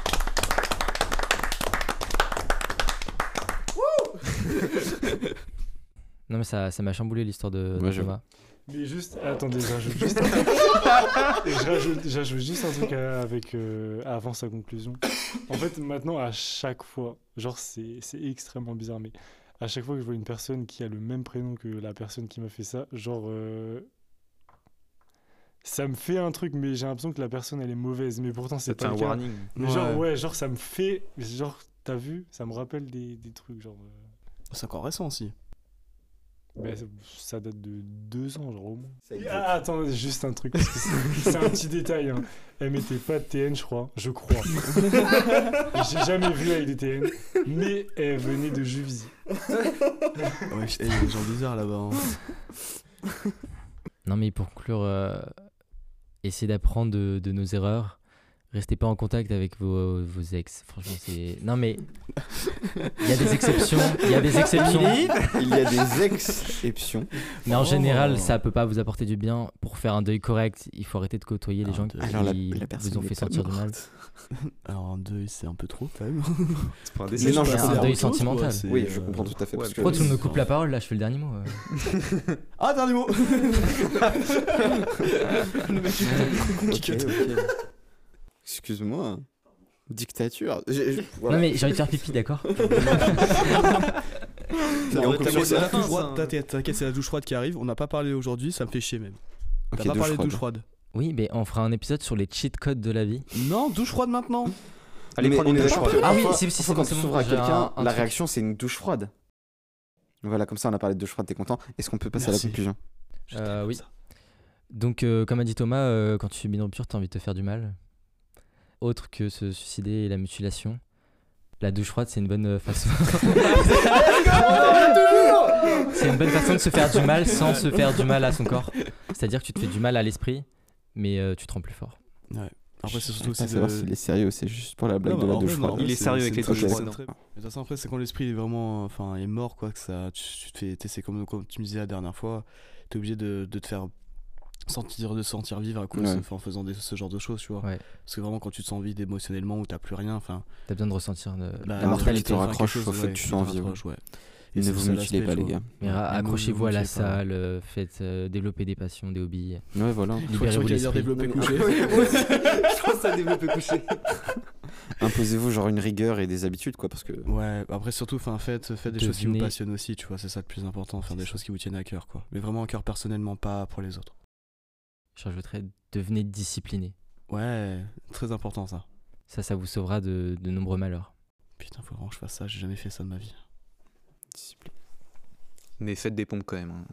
Non mais ça ça m'a chamboulé l'histoire de, de Ouais, j'avoue. Thomas. Mais juste, attendez, j'ajoute juste, j'ajoute juste un truc avec, euh, avant sa conclusion. En fait, maintenant, à chaque fois, genre, c'est, c'est extrêmement bizarre, mais à chaque fois que je vois une personne qui a le même prénom que la personne qui m'a fait ça, genre, euh, ça me fait un truc, mais j'ai l'impression que la personne, elle est mauvaise, mais pourtant, c'est pas un le cas. warning. Mais genre, ouais, genre, ça me fait, genre, t'as vu, ça me rappelle des, des trucs, genre. euh, C'est encore récent aussi. bah, ça- ça date de deux ans, genre au moins. Ah, attends, juste un truc. C'est c'est un petit détail. hein. Elle mettait pas de TN, je crois. Je crois. J'ai jamais vu avec des TN. Mais elle venait de Juvisy. Ouais, il y a des gens bizarres là-bas. hein. Non, mais pour conclure, euh, essayez d'apprendre de, de nos erreurs. Restez pas en contact avec vos, vos ex. Franchement, c'est. Non, mais. Il y a des exceptions. Il y a des exceptions. Il y a des exceptions. Mais en Oh. général, ça peut pas vous apporter du bien. Pour faire un deuil correct, il faut arrêter de côtoyer les gens deuil. qui Alors la, la personne vous ont n'est fait pas sentir du mal. morte. Alors un deuil, c'est un peu trop quand même. C'est pour un Mais non, je un deuil sentimental. Oui, je euh, comprends tout à fait. ouais, parce que- Pourquoi tu me coupes la parole Là, je fais le dernier mot. euh. Ah, dernier mot Ok, ok. Excuse-moi. Dictature. J'ai- j'ai- voilà. Non, mais j'ai envie de faire pipi, d'accord Et on t'inquiète, c'est la douche froide, t'inquiète, t'inquiète, c'est la douche froide qui arrive. On n'a pas parlé aujourd'hui, ça me fait chier même. Ok, T'as pas douche parlé de froide. douche froide. Oui, mais on fera un épisode sur les cheat codes de la vie. Non, douche froide maintenant. Allez, Mais prendre on une est douche d'accord froide. que Ah oui, parfois- si, si, parfois c'est quand bon, tu c'est s'ouvres bon, à j'ai quelqu'un, un- un la truc. réaction c'est une douche froide. Voilà, comme ça on a parlé de douche froide, t'es content. Est-ce qu'on peut passer Merci. à la conclusion Je Euh, t'aime oui. ça. Donc, euh, comme a dit Thomas, euh, quand tu subis une rupture, t'as envie de te faire du mal. Autre que se suicider et la mutilation. La douche froide, c'est une bonne euh, façon. c'est une bonne façon de se faire du mal sans se faire du mal à son corps. C'est-à-dire que tu te fais du mal à l'esprit, mais euh, tu te rends plus fort. Après, c'est surtout Je sais aussi savoir s'il est sérieux ou c'est juste pour la blague Non, de la douche froide. Il est c'est- sérieux c'est avec les douches c'est froides. De toute façon, après, c'est quand l'esprit est vraiment. Enfin, est mort, quoi, que ça. Tu, tu te fais. t'essaies comme, comme tu me disais la dernière fois, t'es obligé de, de te faire sentir, de sentir vivre à cause, Ouais. en faisant des- ce genre de choses, tu vois. Ouais. Parce que vraiment, quand tu te sens vide émotionnellement ou t'as plus rien, enfin. T'as besoin de ressentir de, bah, La qui mortalité. te raccroche, faut- chose, faut que ouais, tu te en vie, raccroche, ouais. Ne vous mutilez pas, tu les gars. Accrochez-vous à la salle, euh, faites euh, développer des passions, des hobbies. Ouais, voilà. Libérez-vous l'esprit. développer couché. Je pense à développer couché. Imposez-vous genre une rigueur et des habitudes, quoi, parce que. Ouais, après surtout, enfin, faites, faites des choses qui vous passionnent aussi, tu vois, c'est ça le plus important, faire des choses qui vous tiennent à cœur, quoi. Mais vraiment à cœur personnellement, pas pour les autres. Je rajouterais, devenez discipliné. Ouais, très important ça. Ça, ça vous sauvera de, de nombreux malheurs. Putain, faut vraiment que je fasse ça, j'ai jamais fait ça de ma vie. Discipline. Mais faites des pompes quand même. hein.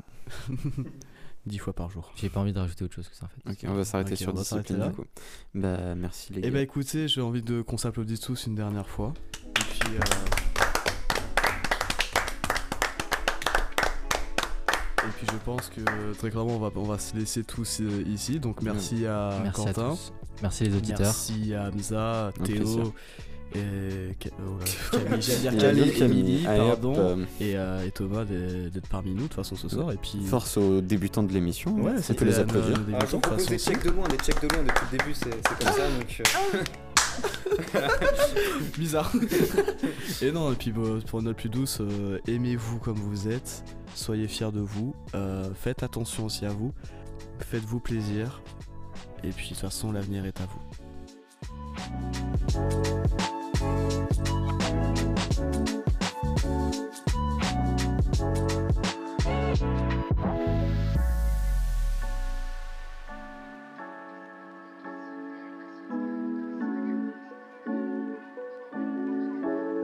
Dix fois par jour. J'ai pas envie de rajouter autre chose que ça en fait. Ok, on va s'arrêter sur discipline du coup. Bah, merci les Eh gars. bah écoutez, j'ai envie de qu'on s'applaudisse tous une dernière fois. Et puis. euh, puis je pense que très clairement on va, on va se laisser tous euh, ici. Donc merci à Merci à Quentin. tous. Merci les auditeurs. Merci à Hamza. Théo, et oh là, Camille, j'allais dire hop, pardon, euh, et, euh, et Thomas d'être parmi nous de toute façon ce soir. Et puis Force aux débutants de l'émission. ouais, on peut c'était les la- applaudir. nos débutants, de toute façon, aussi. de loin, des checks de loin depuis le début, c'est comme ça. Donc, bizarre. et non, et puis bon, pour une note plus douce, euh, aimez-vous comme vous êtes, soyez fiers de vous, euh, faites attention aussi à vous, faites-vous plaisir, et puis de toute façon l'avenir est à vous.